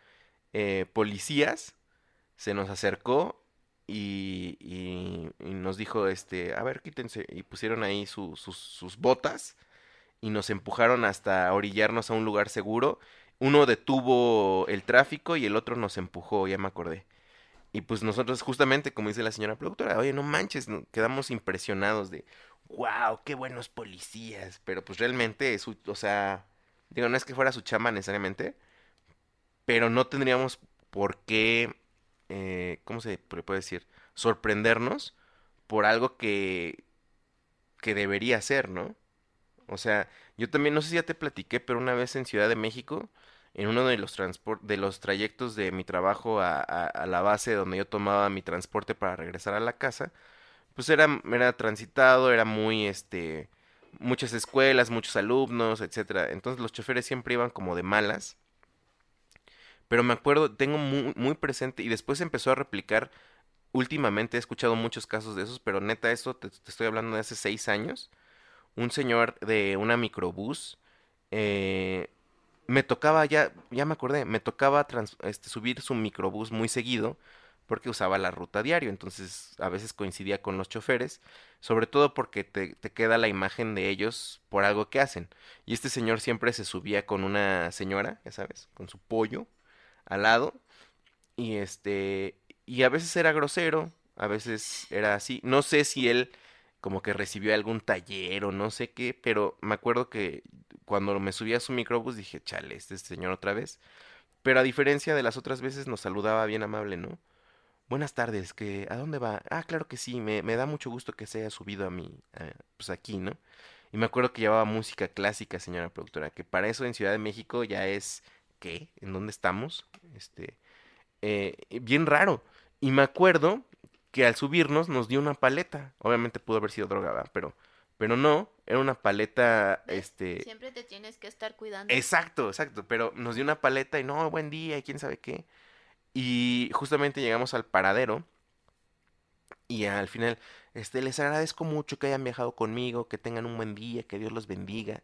B: eh, policías se nos acercó y, nos dijo, este, a ver, quítense. Y pusieron ahí su- sus, sus botas y nos empujaron hasta orillarnos a un lugar seguro. Uno detuvo el tráfico y el otro nos empujó, ya me acordé. Y pues nosotros justamente, como dice la señora productora, oye, no manches, quedamos impresionados de, wow, qué buenos policías. Pero pues realmente, su, o sea, digo, no es que fuera su chamba necesariamente, pero no tendríamos por qué, eh, ¿cómo se puede decir? Sorprendernos por algo que, que debería ser, ¿no? O sea, yo también, no sé si ya te platiqué, pero una vez en Ciudad de México, en uno de los de los trayectos de mi trabajo a, a- a la base donde yo tomaba mi transporte para regresar a la casa, pues era, era transitado, era muy, este, muchas escuelas, muchos alumnos, etcétera. Entonces los choferes siempre iban como de malas. Pero me acuerdo, tengo muy, muy presente y después empezó a replicar. Últimamente he escuchado muchos casos de esos, pero neta, esto te, te estoy hablando de hace seis años. Un señor de una microbús eh, me tocaba ya, ya me acordé, me tocaba trans- este, subir su microbús muy seguido porque usaba la ruta diario, entonces a veces coincidía con los choferes, sobre todo porque te, te queda la imagen de ellos por algo que hacen. Y este señor siempre se subía con una señora, ya sabes, con su pollo al lado, y este, y a veces era grosero, a veces era así. No sé si él como que recibió algún taller o no sé qué, pero me acuerdo que cuando me subí a su microbús dije, chale, este señor otra vez. Pero a diferencia de las otras veces nos saludaba bien amable, ¿no? Buenas tardes, que ¿a dónde va? Ah, claro que sí, me, me da mucho gusto que se haya subido a mí, pues aquí, ¿no? Y me acuerdo que llevaba música clásica, señora productora, que para eso en Ciudad de México ya es, ¿qué? ¿En dónde estamos? Este, eh, bien raro. Y me acuerdo que al subirnos nos dio una paleta. Obviamente pudo haber sido droga, ¿verdad? Pero, pero no, era una paleta, este...
D: Siempre te tienes que estar cuidando.
B: Exacto, exacto. Pero nos dio una paleta y no, buen día y quién sabe qué. Y justamente llegamos al paradero y al final, este, les agradezco mucho que hayan viajado conmigo, que tengan un buen día, que Dios los bendiga.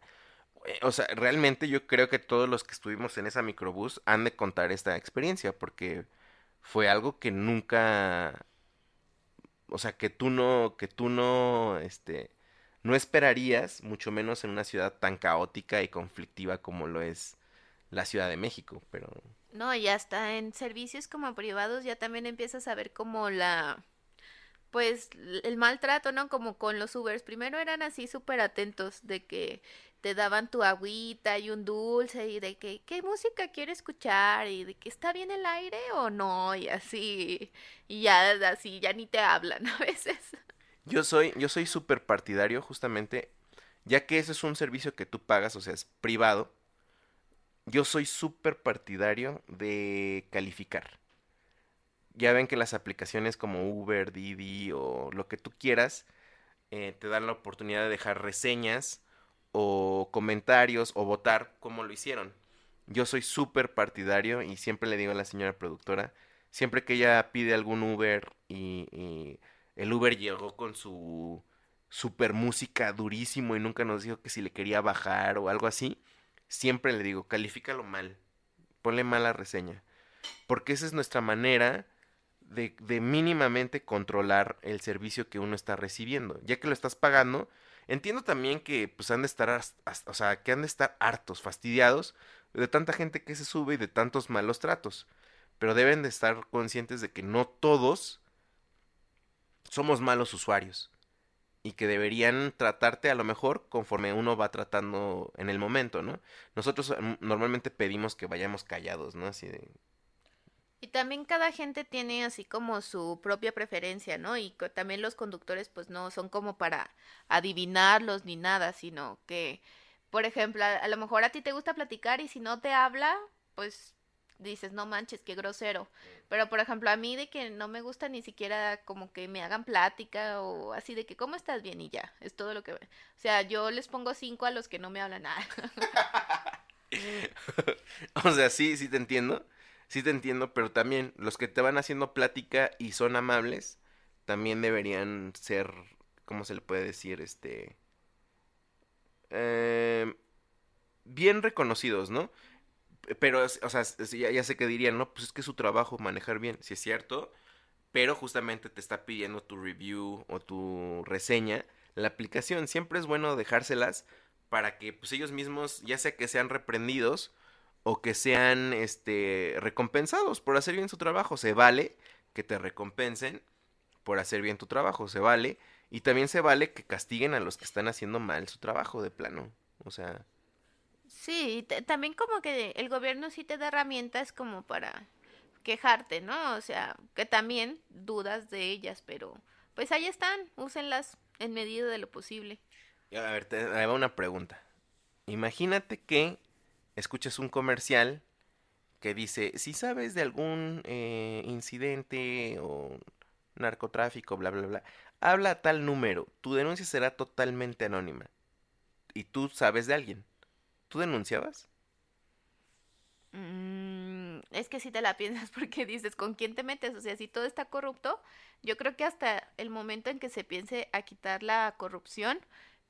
B: Eh, O sea, realmente yo creo que todos los que estuvimos en esa microbús han de contar esta experiencia porque fue algo que nunca, o sea, que tú no, que tú no, este, no esperarías, mucho menos en una ciudad tan caótica y conflictiva como lo es la Ciudad de México, pero
D: No, y hasta en servicios como privados ya también empiezas a ver como la, pues el maltrato, ¿no? Como con los Ubers. Primero eran así súper atentos de que te daban tu agüita y un dulce y de que qué música quiere escuchar y de que está bien el aire o no y así y ya así ya ni te hablan a veces.
B: yo soy, yo soy súper partidario justamente, ya que ese es un servicio que tú pagas, o sea, es privado, yo soy súper partidario de calificar. Ya ven que las aplicaciones como Uber, Didi o lo que tú quieras, eh, te dan la oportunidad de dejar reseñas o comentarios o votar como lo hicieron. Yo soy súper partidario y siempre le digo a la señora productora, siempre que ella pide algún Uber y, el Uber llegó con su super música durísimo y nunca nos dijo que si le quería bajar o algo así, siempre le digo, califícalo mal, ponle mala reseña, porque esa es nuestra manera de mínimamente controlar el servicio que uno está recibiendo, ya que lo estás pagando. Entiendo también que pues han de estar, o sea, que han de estar hartos, fastidiados de tanta gente que se sube y de tantos malos tratos, pero deben de estar conscientes de que no todos somos malos usuarios y que deberían tratarte a lo mejor conforme uno va tratando en el momento, ¿no? Nosotros mm, normalmente pedimos que vayamos callados, ¿no? Así de
D: Y también cada gente tiene así como su propia preferencia, ¿no? Y también los conductores pues no son como para adivinarlos ni nada, sino que, por ejemplo, a, a lo mejor a ti te gusta platicar y si no te habla, pues dices, no manches, qué grosero. Pero por ejemplo, a mí de que no me gusta ni siquiera como que me hagan plática o así de que, ¿cómo estás bien? Y ya, es todo lo que... O sea, yo les pongo cinco a los que no me hablan nada.
B: O sea, sí, sí te entiendo. Sí te entiendo, pero también los que te van haciendo plática y son amables, también deberían ser, ¿cómo se le puede decir? Este... eh, bien reconocidos, ¿no? Pero, o sea, ya, ya sé que dirían, no, pues es que es su trabajo manejar bien, si es cierto, pero justamente te está pidiendo tu review o tu reseña la aplicación. Siempre es bueno dejárselas para que pues ellos mismos, ya sea que sean reprendidos o que sean este recompensados por hacer bien su trabajo. Se vale que te recompensen por hacer bien tu trabajo, se vale. Y también se vale que castiguen a los que están haciendo mal su trabajo de plano. O sea,
D: Sí, y también como que el gobierno sí te da herramientas como para quejarte, ¿no? O sea, que también dudas de ellas, pero pues ahí están, úsenlas en medida de lo posible.
B: A ver, te va una pregunta. Imagínate que escuchas un comercial que dice, si sabes de algún eh, incidente o narcotráfico, bla, bla, bla, habla a tal número, tu denuncia será totalmente anónima. Y tú sabes de alguien. ¿Tú denunciabas?
D: Mm, es que si te la piensas porque dices, ¿con quién te metes? O sea, si todo está corrupto, yo creo que hasta el momento en que se piense a quitar la corrupción,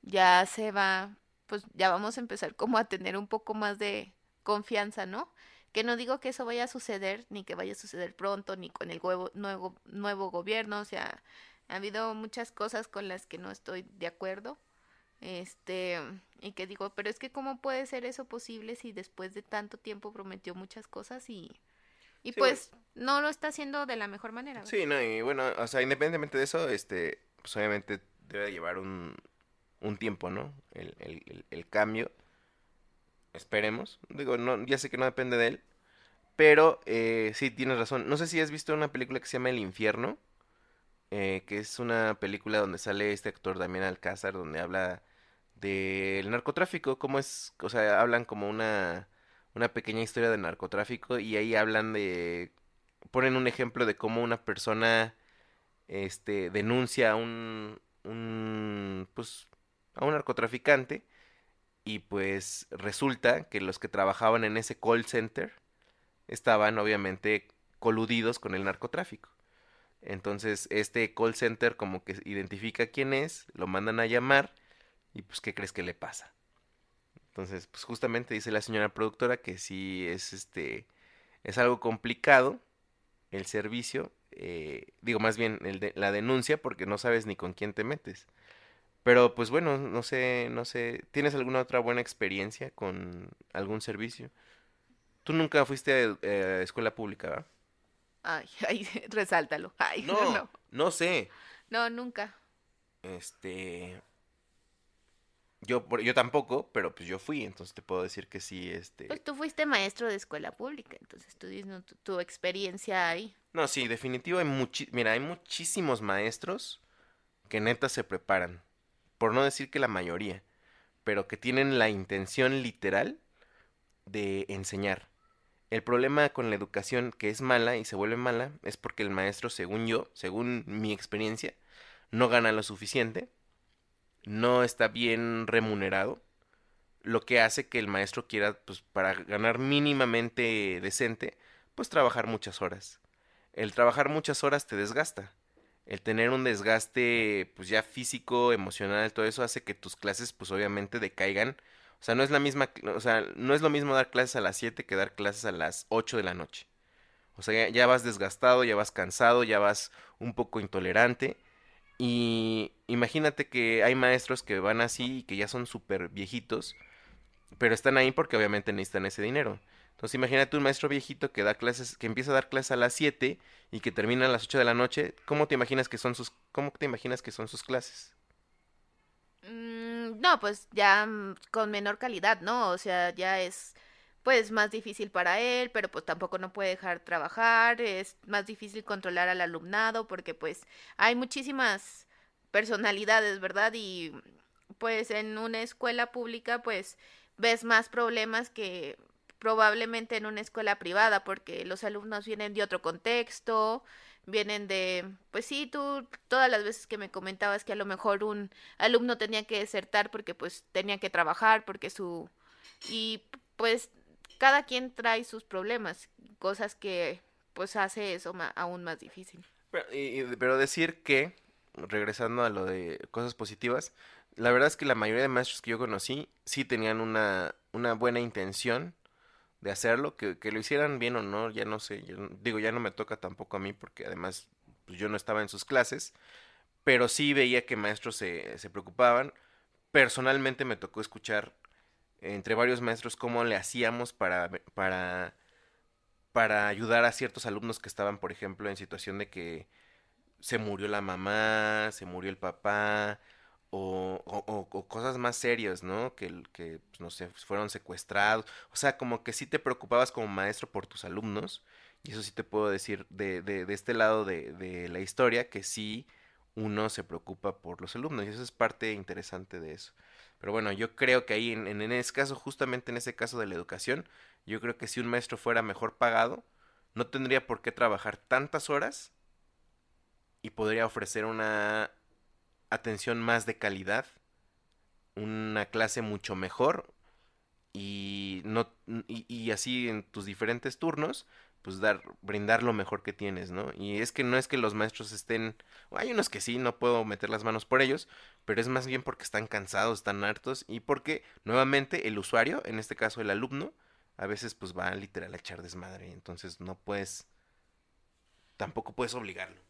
D: ya se va, pues ya vamos a empezar como a tener un poco más de confianza, ¿no? Que no digo que eso vaya a suceder, ni que vaya a suceder pronto, ni con el nuevo, nuevo gobierno, o sea, ha habido muchas cosas con las que no estoy de acuerdo. Este, y que digo, pero es que cómo puede ser eso posible si después de tanto tiempo prometió muchas cosas y, y
B: Sí,
D: pues no lo está haciendo de la mejor manera. ¿verdad?
B: Sí, no, y bueno, o sea, independientemente de eso, este, pues obviamente debe llevar un, un tiempo, ¿no? El, el, cambio. Esperemos. Digo, no, ya sé que no depende de él. Pero eh, sí, tienes razón. No sé si has visto una película que se llama El Infierno. eh, que es una película donde sale este actor Damián Alcázar, donde habla del narcotráfico, cómo es, o sea, hablan como una, una pequeña historia de narcotráfico y ahí hablan de, ponen un ejemplo de cómo una persona, este, denuncia un, un, pues, a un narcotraficante y pues resulta que los que trabajaban en ese call center estaban obviamente coludidos con el narcotráfico. Entonces, este call center como que identifica quién es, lo mandan a llamar y pues ¿qué crees que le pasa? Entonces, pues justamente dice la señora productora que sí es este es algo complicado el servicio, eh, digo más bien la denuncia porque no sabes ni con quién te metes. Pero pues bueno, no sé, no sé, ¿tienes alguna otra buena experiencia con algún servicio? Tú nunca fuiste a, eh, escuela pública, ¿verdad?
D: Ay, ay, resáltalo. Ay,
B: No,
D: no,
B: no, sé.
D: no, nunca.
B: Este, yo, yo tampoco, pero pues yo fui, entonces te puedo decir que sí, este.
D: Pues tú fuiste maestro de escuela pública, entonces tú dices tu, tu experiencia ahí.
B: No, sí, definitivo hay muchi- mira, hay muchísimos maestros que neta se preparan, por no decir que la mayoría, pero que tienen la intención literal de enseñar. El problema con la educación que es mala y se vuelve mala es porque el maestro, según yo, según mi experiencia, no gana lo suficiente, no está bien remunerado, lo que hace que el maestro quiera, pues para ganar mínimamente decente, pues trabajar muchas horas. El trabajar muchas horas te desgasta. El tener un desgaste, pues ya físico, emocional, todo eso hace que tus clases, pues obviamente decaigan. O sea, no es la misma, o sea, no es lo mismo dar clases a las 7 que dar clases a las 8 de la noche. O sea, ya, ya vas desgastado, ya vas cansado, ya vas un poco intolerante. Y imagínate que hay maestros que van así y que ya son súper viejitos, pero están ahí porque obviamente necesitan ese dinero. Entonces imagínate un maestro viejito que da clases, que empieza a dar clases a las 7 y que termina a las 8 de la noche. ¿Cómo te imaginas que son sus, cómo te imaginas que son sus clases?
D: Mm, no, pues ya mm, con menor calidad, ¿no? O sea, ya es pues más difícil para él, pero pues tampoco no puede dejar trabajar, es más difícil controlar al alumnado porque pues hay muchísimas personalidades, ¿verdad? Y pues en una escuela pública pues ves más problemas que probablemente en una escuela privada porque los alumnos vienen de otro contexto, vienen de, pues sí, tú todas las veces que me comentabas que a lo mejor un alumno tenía que desertar porque pues tenía que trabajar, porque su... y pues cada quien trae sus problemas, cosas que pues hace eso aún más difícil.
B: Pero, pero decir que, regresando a lo de cosas positivas, la verdad es que la mayoría de maestros que yo conocí sí tenían una, una buena intención de hacerlo, que, que, lo hicieran bien o no, ya no sé, digo, ya no me toca tampoco a mí porque además pues, yo no estaba en sus clases, pero sí veía que maestros se, se preocupaban. Personalmente me tocó escuchar entre varios maestros cómo le hacíamos para, para, para ayudar a ciertos alumnos que estaban, por ejemplo, en situación de que se murió la mamá, se murió el papá, o, cosas más serias, ¿no? Que, que pues, no sé, fueron secuestrados. O sea, como que sí te preocupabas como maestro por tus alumnos. Y eso sí te puedo decir de, de, de este lado de, de la historia, que sí uno se preocupa por los alumnos. Y eso es parte interesante de eso. Pero bueno, yo creo que ahí, en, en ese caso, justamente en ese caso de la educación, yo creo que si un maestro fuera mejor pagado, no tendría por qué trabajar tantas horas y podría ofrecer una atención más de calidad, una clase mucho mejor y no y, así en tus diferentes turnos pues dar brindar lo mejor que tienes, ¿no? Y es que no es que los maestros estén hay unos que sí, no puedo meter las manos por ellos, pero es más bien porque están cansados, están hartos y porque nuevamente el usuario, en este caso el alumno, a veces pues va literal a echar desmadre, entonces no puedes tampoco puedes obligarlo.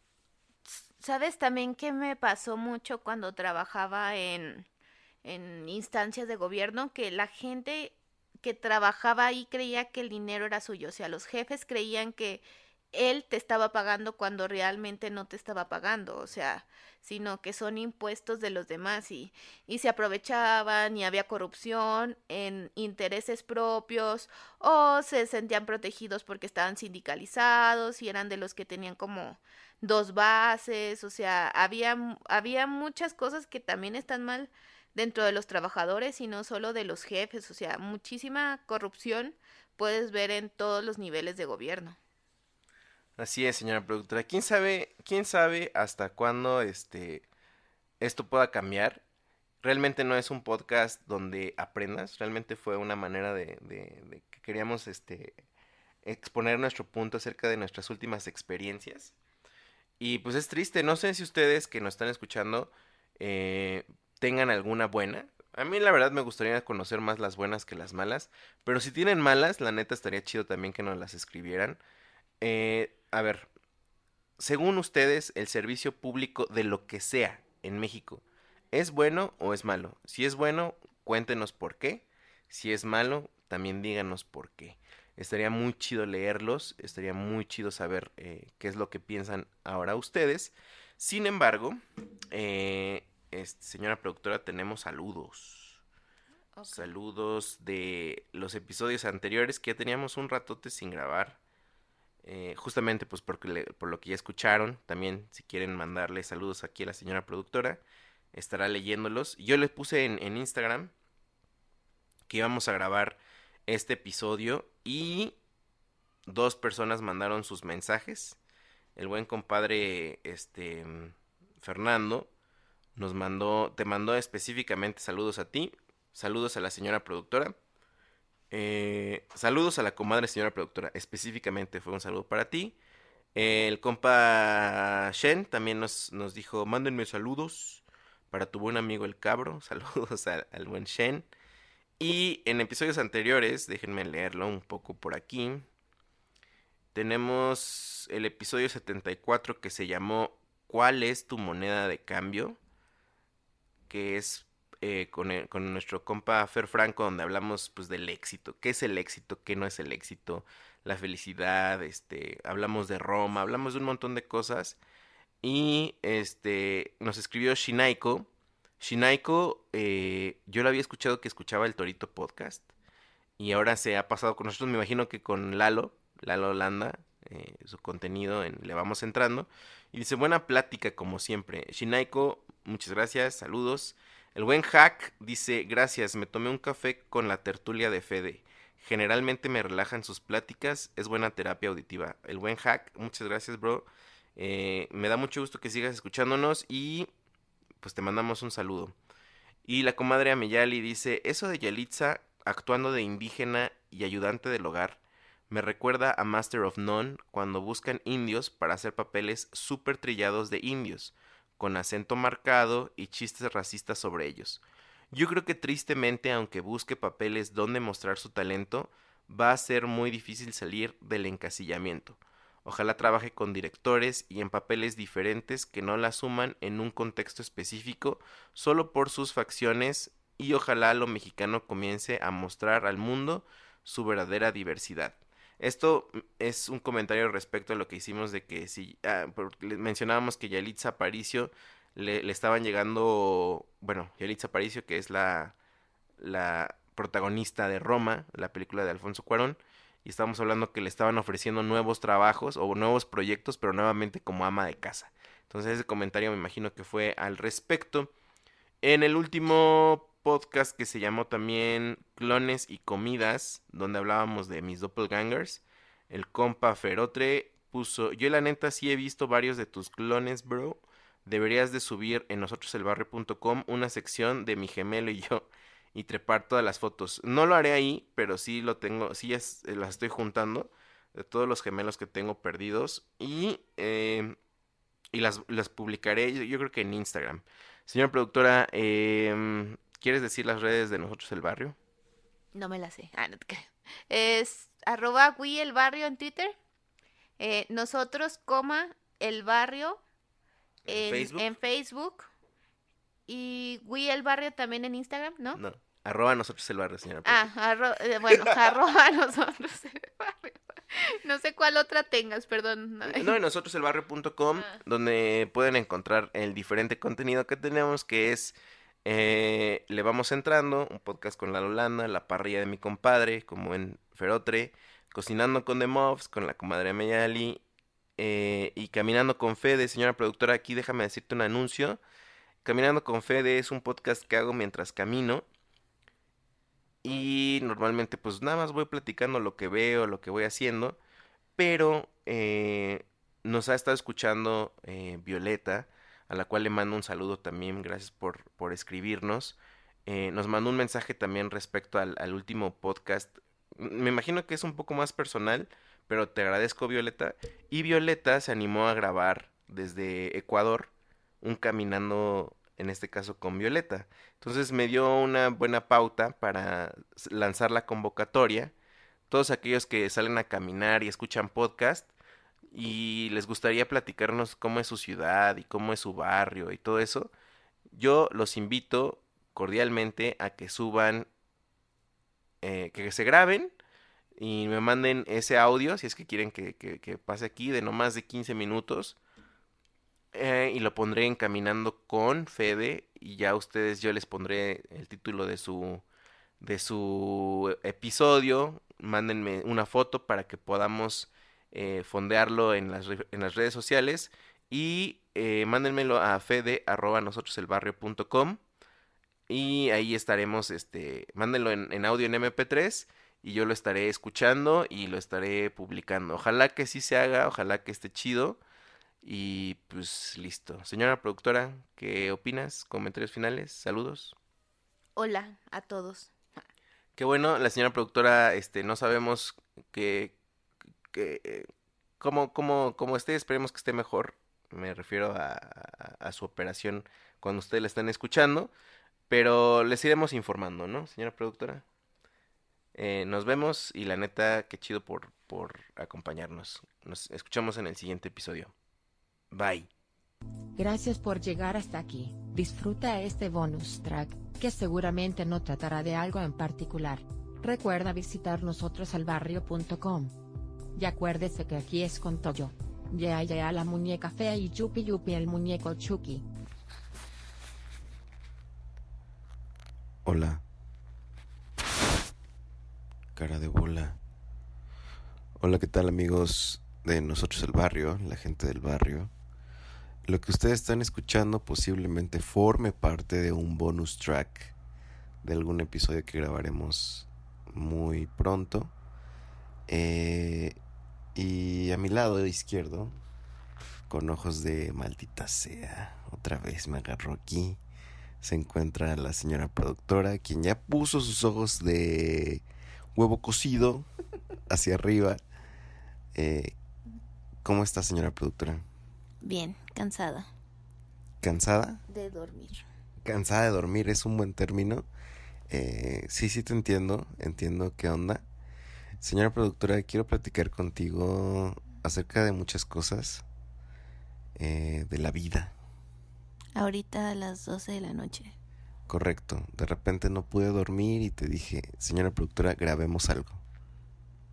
D: ¿Sabes también qué me pasó mucho cuando trabajaba en, en instancias de gobierno? Que la gente que trabajaba ahí creía que el dinero era suyo. O sea, los jefes creían que él te estaba pagando cuando realmente no te estaba pagando. O sea, sino que son impuestos de los demás y, y se aprovechaban y había corrupción en intereses propios o se sentían protegidos porque estaban sindicalizados y eran de los que tenían como dos bases, o sea, había, había muchas cosas que también están mal dentro de los trabajadores y no solo de los jefes, o sea, muchísima corrupción puedes ver en todos los niveles de gobierno.
B: Así es, señora productora. ¿Quién sabe, quién sabe hasta cuándo este esto pueda cambiar? Realmente no es un podcast donde aprendas, realmente fue una manera de, de, de que queríamos este exponer nuestro punto acerca de nuestras últimas experiencias. Y pues es triste, no sé si ustedes que nos están escuchando eh, tengan alguna buena. A mí la verdad me gustaría conocer más las buenas que las malas, pero si tienen malas, la neta estaría chido también que nos las escribieran. Eh, a ver, según ustedes, el servicio público de lo que sea en México, ¿es bueno o es malo? Si es bueno, cuéntenos por qué. Si es malo, también díganos por qué. Estaría muy chido leerlos, estaría muy chido saber eh, qué es lo que piensan ahora ustedes. Sin embargo, eh, este, señora productora, tenemos saludos. Saludos de los episodios anteriores que ya teníamos un ratote sin grabar. Eh, justamente pues porque por lo que ya escucharon. También si quieren mandarle saludos aquí a la señora productora, estará leyéndolos. Yo les puse en, en Instagram que íbamos a grabar este episodio y dos personas mandaron sus mensajes. El buen compadre este Fernando nos mandó, te mandó específicamente saludos a ti, saludos a la señora productora, eh, saludos a la comadre señora productora, específicamente fue un saludo para ti. El compa Shen también nos, nos dijo, mándenme saludos para tu buen amigo el cabro, saludos al, al buen Shen. Y en episodios anteriores, déjenme leerlo un poco por aquí. Tenemos el episodio 74 que se llamó ¿Cuál es tu moneda de cambio? Que es eh, con, con, nuestro compa Fer Franco, donde hablamos pues del éxito. ¿Qué es el éxito? ¿Qué no es el éxito? La felicidad, este, hablamos de Roma, hablamos de un montón de cosas. Y este nos escribió Shinaiko Shinaiko, eh, yo lo había escuchado que escuchaba el Torito Podcast. y ahora se ha pasado con nosotros, me imagino que con Lalo, Lalo Landa, eh, su contenido en Le Vamos Entrando. Y dice, buena plática como siempre. Shinaiko, muchas gracias, saludos. El buen Hack dice, gracias, me tomé un café con la tertulia de Fede. Generalmente me relajan sus pláticas, es buena terapia auditiva. El buen Hack, muchas gracias, bro. Eh, me da mucho gusto que sigas escuchándonos y pues te mandamos un saludo. Y la comadre Ameyali dice, eso de Yalitza actuando de indígena y ayudante del hogar me recuerda a Master of None cuando buscan indios para hacer papeles súper trillados de indios, con acento marcado y chistes racistas sobre ellos. Yo creo que tristemente, aunque busque papeles donde mostrar su talento, va a ser muy difícil salir del encasillamiento. Ojalá trabaje con directores y en papeles diferentes que no la suman en un contexto específico solo por sus facciones y ojalá lo mexicano comience a mostrar al mundo su verdadera diversidad. Esto es un comentario respecto a lo que hicimos de que si ah, mencionábamos que Yalitza Aparicio le, le, estaban llegando, bueno, Yalitza Aparicio que es la, la protagonista de Roma, la película de Alfonso Cuarón, y estábamos hablando que le estaban ofreciendo nuevos trabajos o nuevos proyectos, pero nuevamente como ama de casa. Entonces ese comentario me imagino que fue al respecto. En el último podcast que se llamó también Clones y Comidas, donde hablábamos de mis doppelgangers, el compa Ferotre puso, yo la neta sí he visto varios de tus clones, bro. Deberías de subir en nosotroselbarrio.com una sección de mi gemelo y yo y trepar todas las fotos. No lo haré ahí, pero sí lo tengo, sí es, eh, las estoy juntando de todos los gemelos que tengo perdidos y, eh, y las, las publicaré yo, yo, creo que en Instagram. Señora productora, eh, ¿Quieres decir las redes de nosotros el barrio?
D: No me las sé. Ah, no te creo. Es arroba Wii el barrio en Twitter. Eh, nosotros, coma, el barrio en, Facebook? en Facebook. Y Wii el barrio también en Instagram, ¿no?
B: No. Arroba nosotros el barrio, señora.
D: Ah, arro eh, bueno, arroba nosotros el barrio. No sé cuál otra tengas, perdón.
B: No, en nosotroselbarrio.com, ah. donde pueden encontrar el diferente contenido que tenemos, que es eh, le vamos entrando, un podcast con la Lolanda, la parrilla de mi compadre, como en Ferotre, cocinando con The Mobs, con la comadre Meyali, eh, y Caminando con Fede, señora productora, aquí déjame decirte un anuncio. Caminando con Fede es un podcast que hago mientras camino. Y normalmente pues nada más voy platicando lo que veo, lo que voy haciendo. Pero eh, nos ha estado escuchando eh, Violeta a la cual le mando un saludo también, gracias por, por escribirnos. Eh, nos mandó un mensaje también respecto al, al, último podcast. Me imagino que es un poco más personal, pero te agradezco Violeta. Y Violeta se animó a grabar desde Ecuador un caminando, en este caso con Violeta. Entonces me dio una buena pauta para lanzar la convocatoria. Todos aquellos que salen a caminar y escuchan podcast, y les gustaría platicarnos cómo es su ciudad y cómo es su barrio y todo eso, yo los invito cordialmente a que suban, eh, que se graben y me manden ese audio, si es que quieren que, que, pase aquí, de no más de 15 minutos. Eh, y lo pondré encaminando con Fede y ya ustedes yo les pondré el título de su de su episodio. Mándenme una foto para que podamos eh, fondearlo en las, en las, redes sociales. Y eh, mándenmelo a fede arroba nosotroselbarrio.com y ahí estaremos, este, mándenlo en, en, audio en MP3 y yo lo estaré escuchando y lo estaré publicando. Ojalá que sí se haga, ojalá que esté chido y pues listo. Señora productora, ¿qué opinas? Comentarios finales, saludos.
D: Hola a todos.
B: Qué bueno, la señora productora, este, no sabemos qué, que eh, como, como, como esté, esperemos que esté mejor. Me refiero a, a, su operación cuando ustedes la están escuchando. Pero les iremos informando, ¿no, señora productora? Eh, nos vemos y la neta, qué chido por, por acompañarnos. Nos escuchamos en el siguiente episodio. Bye.
E: Gracias por llegar hasta aquí. Disfruta este bonus track, que seguramente no tratará de algo en particular. Recuerda visitar nosotrosalbarrio.com. Y acuérdese que aquí es con Toyo. Ya ya la muñeca fea y Yupi Yupi el muñeco Chucky.
B: Hola. cara de bola. Hola, ¿qué tal amigos de nosotros el barrio, la gente del barrio? Lo que ustedes están escuchando posiblemente forme parte de un bonus track de algún episodio que grabaremos muy pronto. Eh, y a mi lado izquierdo, con ojos de maldita sea, otra vez me agarró aquí, se encuentra la señora productora, quien ya puso sus ojos de huevo cocido hacia arriba. Eh, ¿Cómo está, señora productora?
D: Bien, cansada
B: ¿Cansada?
D: de dormir.
B: Cansada de dormir es un buen término. Eh, sí, sí te entiendo, entiendo qué onda. Señora productora, quiero platicar contigo acerca de muchas cosas eh, de la vida.
D: Ahorita a las 12 de la noche.
B: Correcto. De repente no pude dormir y te dije, señora productora, grabemos algo.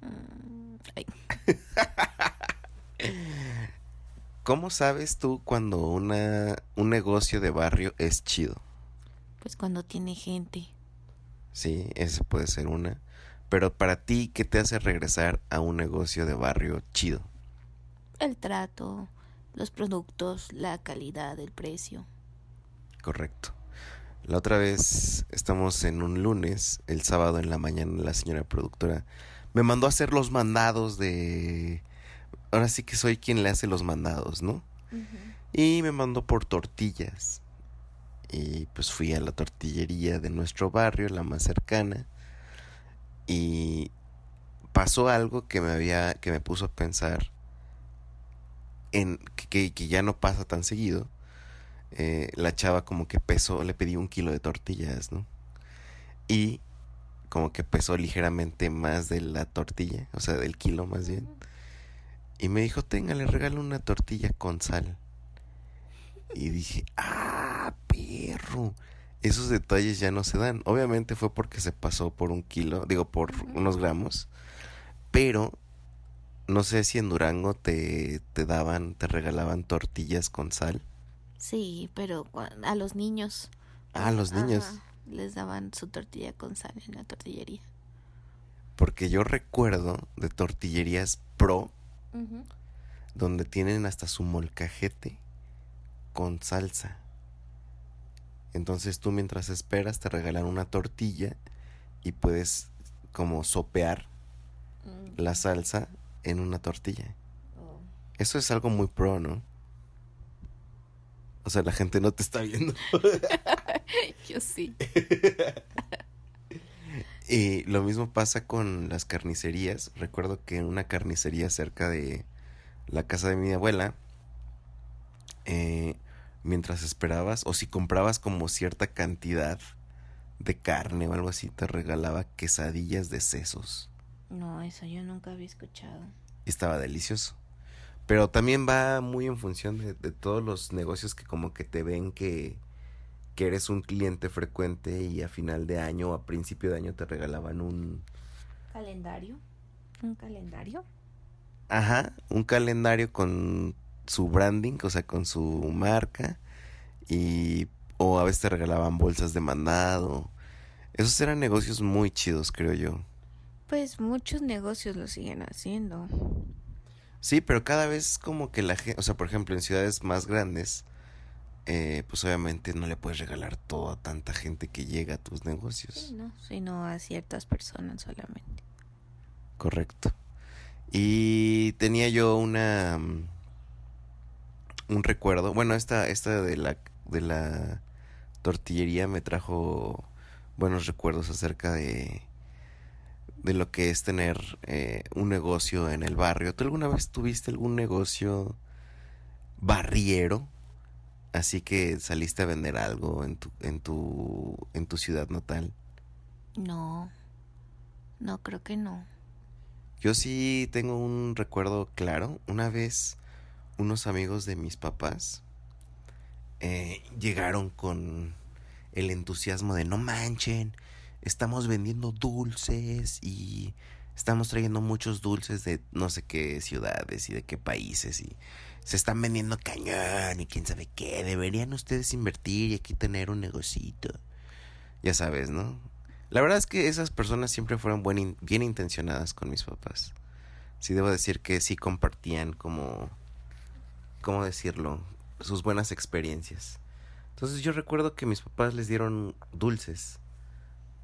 D: Mm, ay,
B: ¿Cómo sabes tú cuando una, un negocio de barrio es chido?
D: pues cuando tiene gente.
B: Sí, ese puede ser una. Pero para ti, ¿qué te hace regresar a un negocio de barrio chido?
D: El trato, los productos, la calidad, el precio.
B: Correcto. La otra vez estamos en un lunes, el sábado en la mañana la señora productora me mandó a hacer los mandados de... Ahora sí que soy quien le hace los mandados, ¿no? Y me mandó por tortillas. Y pues fui a la tortillería de nuestro barrio, la más cercana. Y pasó algo que me había, que me puso a pensar en que, que ya no pasa tan seguido. Eh, la chava como que pesó, le pedí un kilo de tortillas, ¿no? Y como que pesó ligeramente más de la tortilla, o sea, del kilo más bien. Y me dijo, tenga, le regalo una tortilla con sal. Y dije, ah, perro. Esos detalles ya no se dan. Obviamente fue porque se pasó por un kilo, digo, por unos gramos. Pero no sé si en Durango te, te daban, te regalaban tortillas con sal.
D: Sí, pero a los niños.
B: Ah, los niños.
D: Ajá, les daban su tortilla con sal en la tortillería.
B: Porque yo recuerdo de tortillerías pro donde tienen hasta su molcajete con salsa. Entonces tú mientras esperas te regalan una tortilla y puedes como sopear
D: Mm,
B: la salsa en una tortilla.
D: oh.
B: Eso es algo muy pro, ¿no? O sea, la gente no te está viendo.
D: Yo sí.
B: Y lo mismo pasa con las carnicerías. Recuerdo que en una carnicería cerca de la casa de mi abuela, eh, mientras esperabas, o si comprabas como cierta cantidad de carne o algo así, te regalaba quesadillas de sesos.
D: No, eso yo nunca había escuchado.
B: Estaba delicioso. Pero también va muy en función de, de todos los negocios que como que te ven que, que eres un cliente frecuente y a final de año o a principio de año te regalaban un,
D: ¿Calendario? ¿Un calendario?
B: Ajá, un calendario con su branding, o sea, con su marca. Y. O a veces te regalaban bolsas de mandado. Esos eran negocios muy chidos, creo yo.
D: Pues muchos negocios lo siguen haciendo.
B: Sí, pero cada vez como que la gente. O sea, por ejemplo, en ciudades más grandes. Eh, pues obviamente no le puedes regalar todo a tanta gente que llega a tus negocios.
D: Sí, ¿no? Sino a ciertas personas solamente.
B: Correcto. Y tenía yo una mm, un recuerdo. Bueno, esta, esta de la de la tortillería me trajo buenos recuerdos acerca de de lo que es tener eh, un negocio en el barrio. ¿Tú alguna vez tuviste algún negocio barriero? Así que saliste a vender algo en tu, en tu, en tu ciudad natal.
D: No. No, creo que no.
B: Yo sí tengo un recuerdo claro. Una vez unos amigos de mis papás eh, llegaron con el entusiasmo de no manchen, estamos vendiendo dulces y estamos trayendo muchos dulces de no sé qué ciudades y de qué países y se están vendiendo cañón y quién sabe qué. Deberían ustedes invertir y aquí tener un negocito. Ya sabes, ¿no? La verdad es que esas personas siempre fueron buen bien intencionadas con mis papás. Sí debo decir que sí compartían como, ¿cómo decirlo? Sus buenas experiencias. Entonces yo recuerdo que mis papás les dieron dulces.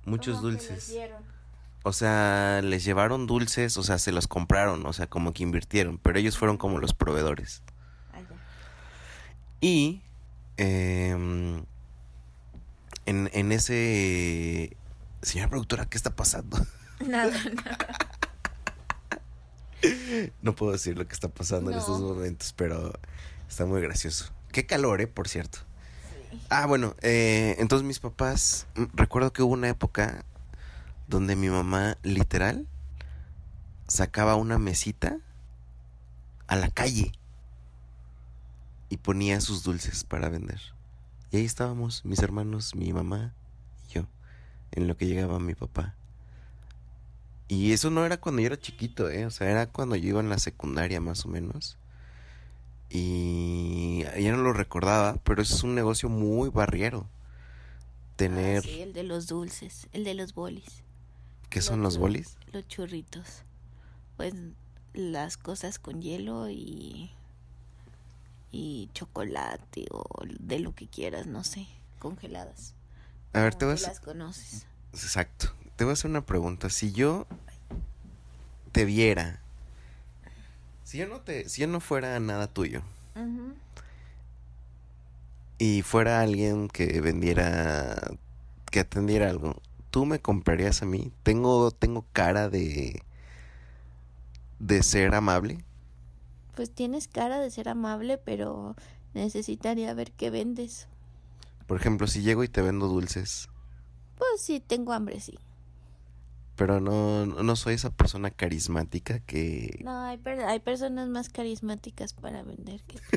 B: Muchos
D: ¿Cómo que les
B: dulces.
D: dieron?
B: O sea, les llevaron dulces, o sea, se los compraron, o sea, como que invirtieron, pero ellos fueron como los proveedores. Y em, en, en ese... Señora productora, ¿qué está pasando?
D: Nada, nada.
B: No puedo decir lo que está pasando en estos momentos, pero está muy gracioso. Qué calor, ¿eh? Por cierto. Ah, bueno, eh, entonces mis papás, mm, recuerdo que hubo una época donde mi mamá literal sacaba una mesita a la calle y ponía sus dulces para vender. Y ahí estábamos, mis hermanos, mi mamá y yo, en lo que llegaba mi papá. Y eso no era cuando yo era chiquito, ¿eh? O sea, era cuando yo iba en la secundaria más o menos. Y ya no lo recordaba, pero eso es un negocio muy barriero. Tener...
D: Ah, sí, el de los dulces, el de los bolis,
B: ¿Qué son los bolis?
D: los churritos. Pues las cosas con hielo y y chocolate o de lo que quieras, no sé, congeladas.
B: A ver, te vas...
D: las conoces.
B: Exacto. Te voy a hacer una pregunta. Si yo te viera... Si yo no te... Si yo no fuera nada tuyo y fuera alguien que vendiera... Que atendiera algo, ¿tú me comprarías a mí? ¿Tengo, tengo cara de... de ser amable?
D: Pues tienes cara de ser amable, pero necesitaría ver qué vendes.
B: Por ejemplo, si llego y te vendo dulces,
D: Pues sí, tengo hambre, sí.
B: pero no, no soy esa persona carismática que...
D: No, hay, per- hay personas más carismáticas para vender que tú.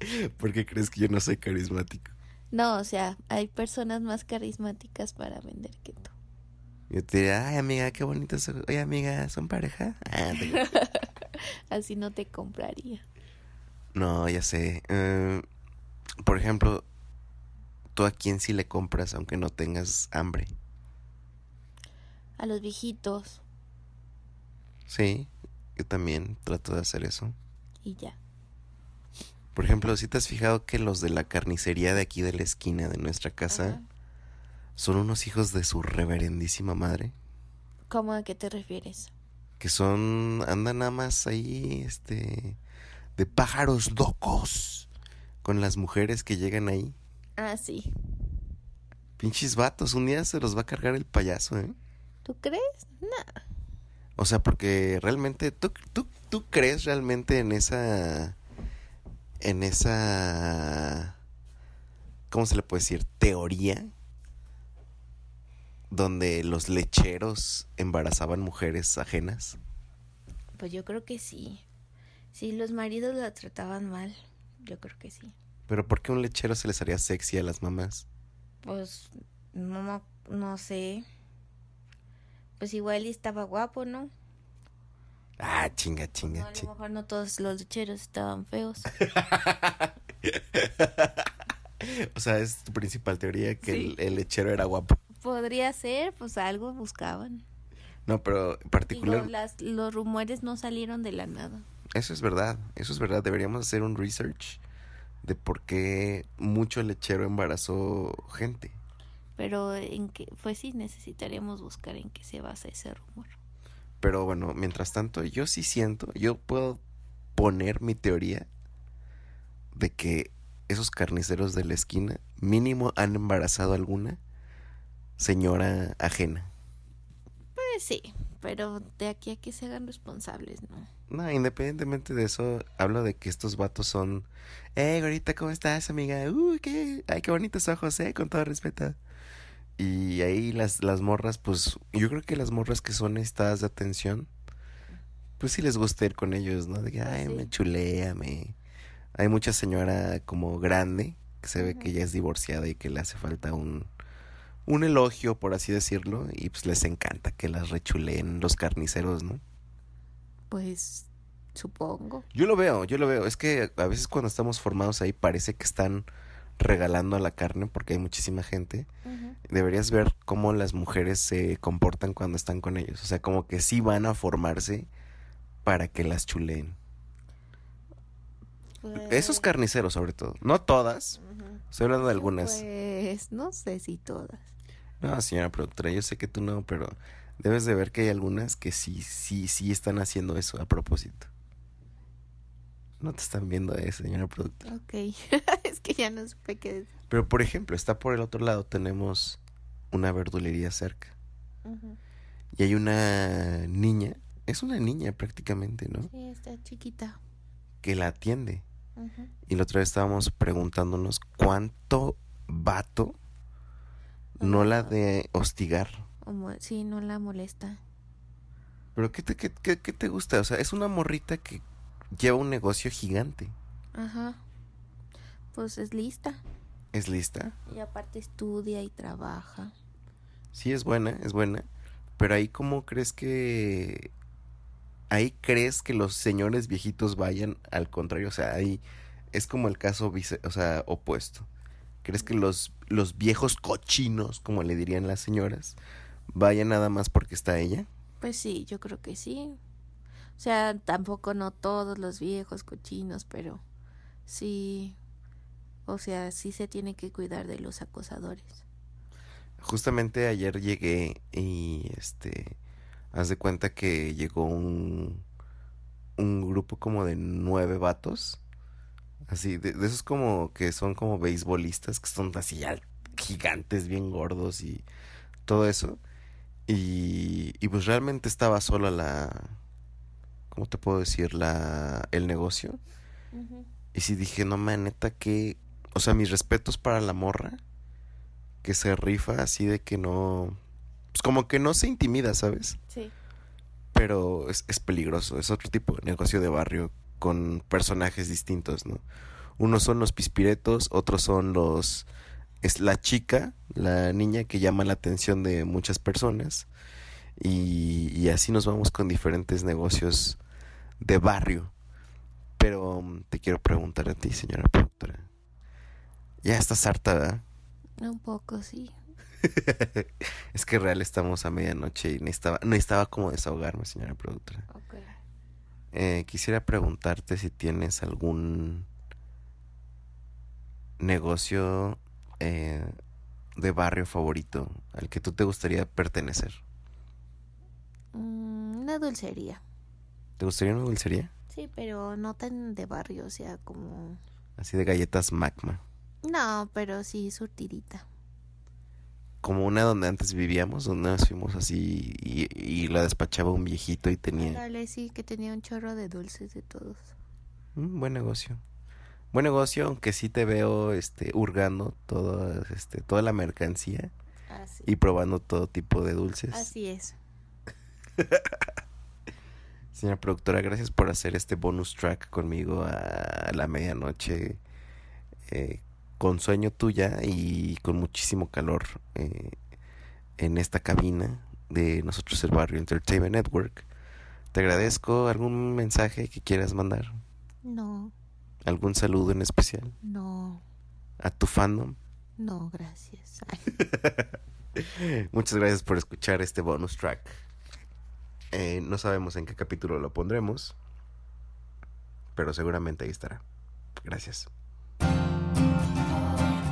B: ¿Por qué crees que yo no soy carismático?
D: No, o sea, hay personas más carismáticas para vender que tú.
B: Yo te diría, ay amiga, qué bonito son. Oye amiga, ¿son pareja? Ah, te-
D: Así no te compraría.
B: No, ya sé. Eh, por ejemplo, ¿tú a quién sí le compras aunque no tengas hambre?
D: A los viejitos
B: Sí, yo también trato de hacer eso.
D: y ya.
B: Por ejemplo, si te has fijado que los de la carnicería de aquí de la esquina de nuestra casa
D: Ajá.
B: son unos hijos de su reverendísima madre?
D: ¿Cómo a qué te refieres?
B: Que son, andan nada más ahí, este, de pájaros locos con las mujeres que llegan ahí.
D: Ah, sí.
B: Pinches vatos, un día se los va a cargar el payaso, ¿eh?
D: ¿Tú crees? Nah.
B: O sea, porque realmente, ¿tú, tú, tú crees realmente en esa, en esa, ¿cómo se le puede decir? Teoría donde los lecheros embarazaban mujeres ajenas.
D: Pues yo creo que sí. Si los maridos la trataban mal, yo creo que sí.
B: Pero ¿por qué un lechero se les haría sexy a las mamás?
D: Pues no, no, no sé. Pues igual y estaba guapo, ¿no?
B: Ah, chinga,
D: No,
B: chinga,
D: a lo
B: chinga.
D: mejor no todos los lecheros estaban feos.
B: O sea, es tu principal teoría que
D: Sí.
B: el, el lechero era guapo.
D: Podría ser, pues algo buscaban.
B: No, pero en particular,
D: las, los rumores no salieron de la nada.
B: eso es verdad, eso es verdad. Deberíamos hacer un research de por qué mucho lechero embarazó gente.
D: Pero en que, pues sí, necesitaríamos buscar en qué se basa ese rumor.
B: Pero bueno, mientras tanto, yo sí siento, yo puedo poner mi teoría de que esos carniceros de la esquina mínimo han embarazado alguna señora ajena.
D: Pues sí, pero de aquí a que se hagan responsables, ¿no?
B: No, independientemente de eso, hablo de que estos vatos son, eh, ahorita, ¿cómo estás, amiga? Uy, qué, ay, qué bonitos ojos, eh, con todo respeto. Y ahí las, las morras, pues, yo creo que las morras que son estadas de atención, pues sí les gusta ir con ellos, ¿no? De que, ay,
D: sí.
B: me chulea, me... Hay mucha señora como grande, que se ve que ya es divorciada y que le hace falta un, un elogio, por así decirlo, y pues les encanta que las rechuleen los carniceros, ¿no?
D: Pues supongo.
B: Yo lo veo, yo lo veo. Es que a veces cuando estamos formados ahí parece que están regalando a la carne porque hay muchísima gente, deberías ver cómo las mujeres se comportan cuando están con ellos. O sea, como que sí van a formarse para que las chuleen. Esos carniceros sobre todo. No todas. Estoy hablando de algunas.
D: Pues no sé si todas.
B: No, señora productora, yo sé que tú no, pero debes de ver que hay algunas que sí, sí, sí están haciendo eso a propósito. No te están viendo eso, señora productora.
D: Ok, es que ya no supe qué decir.
B: Pero por ejemplo, está por el otro lado, tenemos una verdulería cerca. Y hay una niña, es una niña prácticamente, ¿no?
D: Sí, está chiquita.
B: Que la atiende. Y la otra vez estábamos preguntándonos cuánto vato no la de hostigar.
D: Sí, no la molesta.
B: Pero ¿qué te, qué, qué, qué te gusta? O sea, es una morrita que lleva un negocio gigante.
D: Ajá. Pues es lista.
B: ¿Es lista?
D: Y aparte estudia y trabaja.
B: Sí, es buena, es buena. Pero ahí, ¿cómo crees que ahí crees que los señores viejitos vayan al contrario, o sea, ahí es como el caso vice, o sea, opuesto. ¿Crees que los, los viejos cochinos, como le dirían las señoras, vayan nada más porque está ella?
D: Pues sí, yo creo que sí. O sea, tampoco no todos los viejos cochinos, pero sí, o sea, sí se tiene que cuidar de los acosadores.
B: Justamente ayer llegué y este Haz de cuenta que llegó un, un grupo como de nueve vatos. Así, de, esos como que son como beisbolistas, que son así gigantes, bien gordos y todo eso. Y, y pues realmente estaba sola la... ¿Cómo te puedo decir? La, el negocio. Y sí dije, no man, neta que... O sea, mis respetos para la morra. Que se rifa así de que no pues como que no se intimida, ¿sabes?
D: Sí.
B: Pero es, es peligroso, es otro tipo de negocio de barrio con personajes distintos, ¿no? Unos son los pispiretos, otros son los... Es la chica, la niña que llama la atención de muchas personas. Y, y así nos vamos con diferentes negocios de barrio. Pero um, te quiero preguntar a ti, señora productora. Ya estás harta, ¿verdad?
D: Un poco, sí.
B: es que real estamos a medianoche y necesitaba, necesitaba como desahogarme, señora productora. Eh, quisiera preguntarte si tienes algún negocio eh, de barrio favorito al que tú te gustaría pertenecer.
D: Mm, una dulcería.
B: ¿Te gustaría una dulcería?
D: Sí, pero no tan de barrio, o sea, como...
B: Así de galletas magma.
D: No, pero sí surtidita
B: como una donde antes vivíamos, donde nos fuimos así y, la despachaba un viejito y tenía...
D: Dale, sí, que tenía un chorro de dulces de todos.
B: Mm, buen negocio. Buen negocio, aunque sí te veo este hurgando todo, este, toda la mercancía y probando todo tipo de dulces.
D: Así es.
B: Señora productora, gracias por hacer este bonus track conmigo a la medianoche. Eh, con sueño tuya y con muchísimo calor eh, en esta cabina de nosotros el barrio Entertainment Network. Te agradezco. ¿Algún mensaje que quieras mandar?
D: No.
B: ¿Algún saludo en especial?
D: No.
B: ¿A tu fandom?
D: No, gracias.
B: Muchas gracias por escuchar este bonus track. Eh, no sabemos en qué capítulo lo pondremos, pero seguramente ahí estará. Gracias.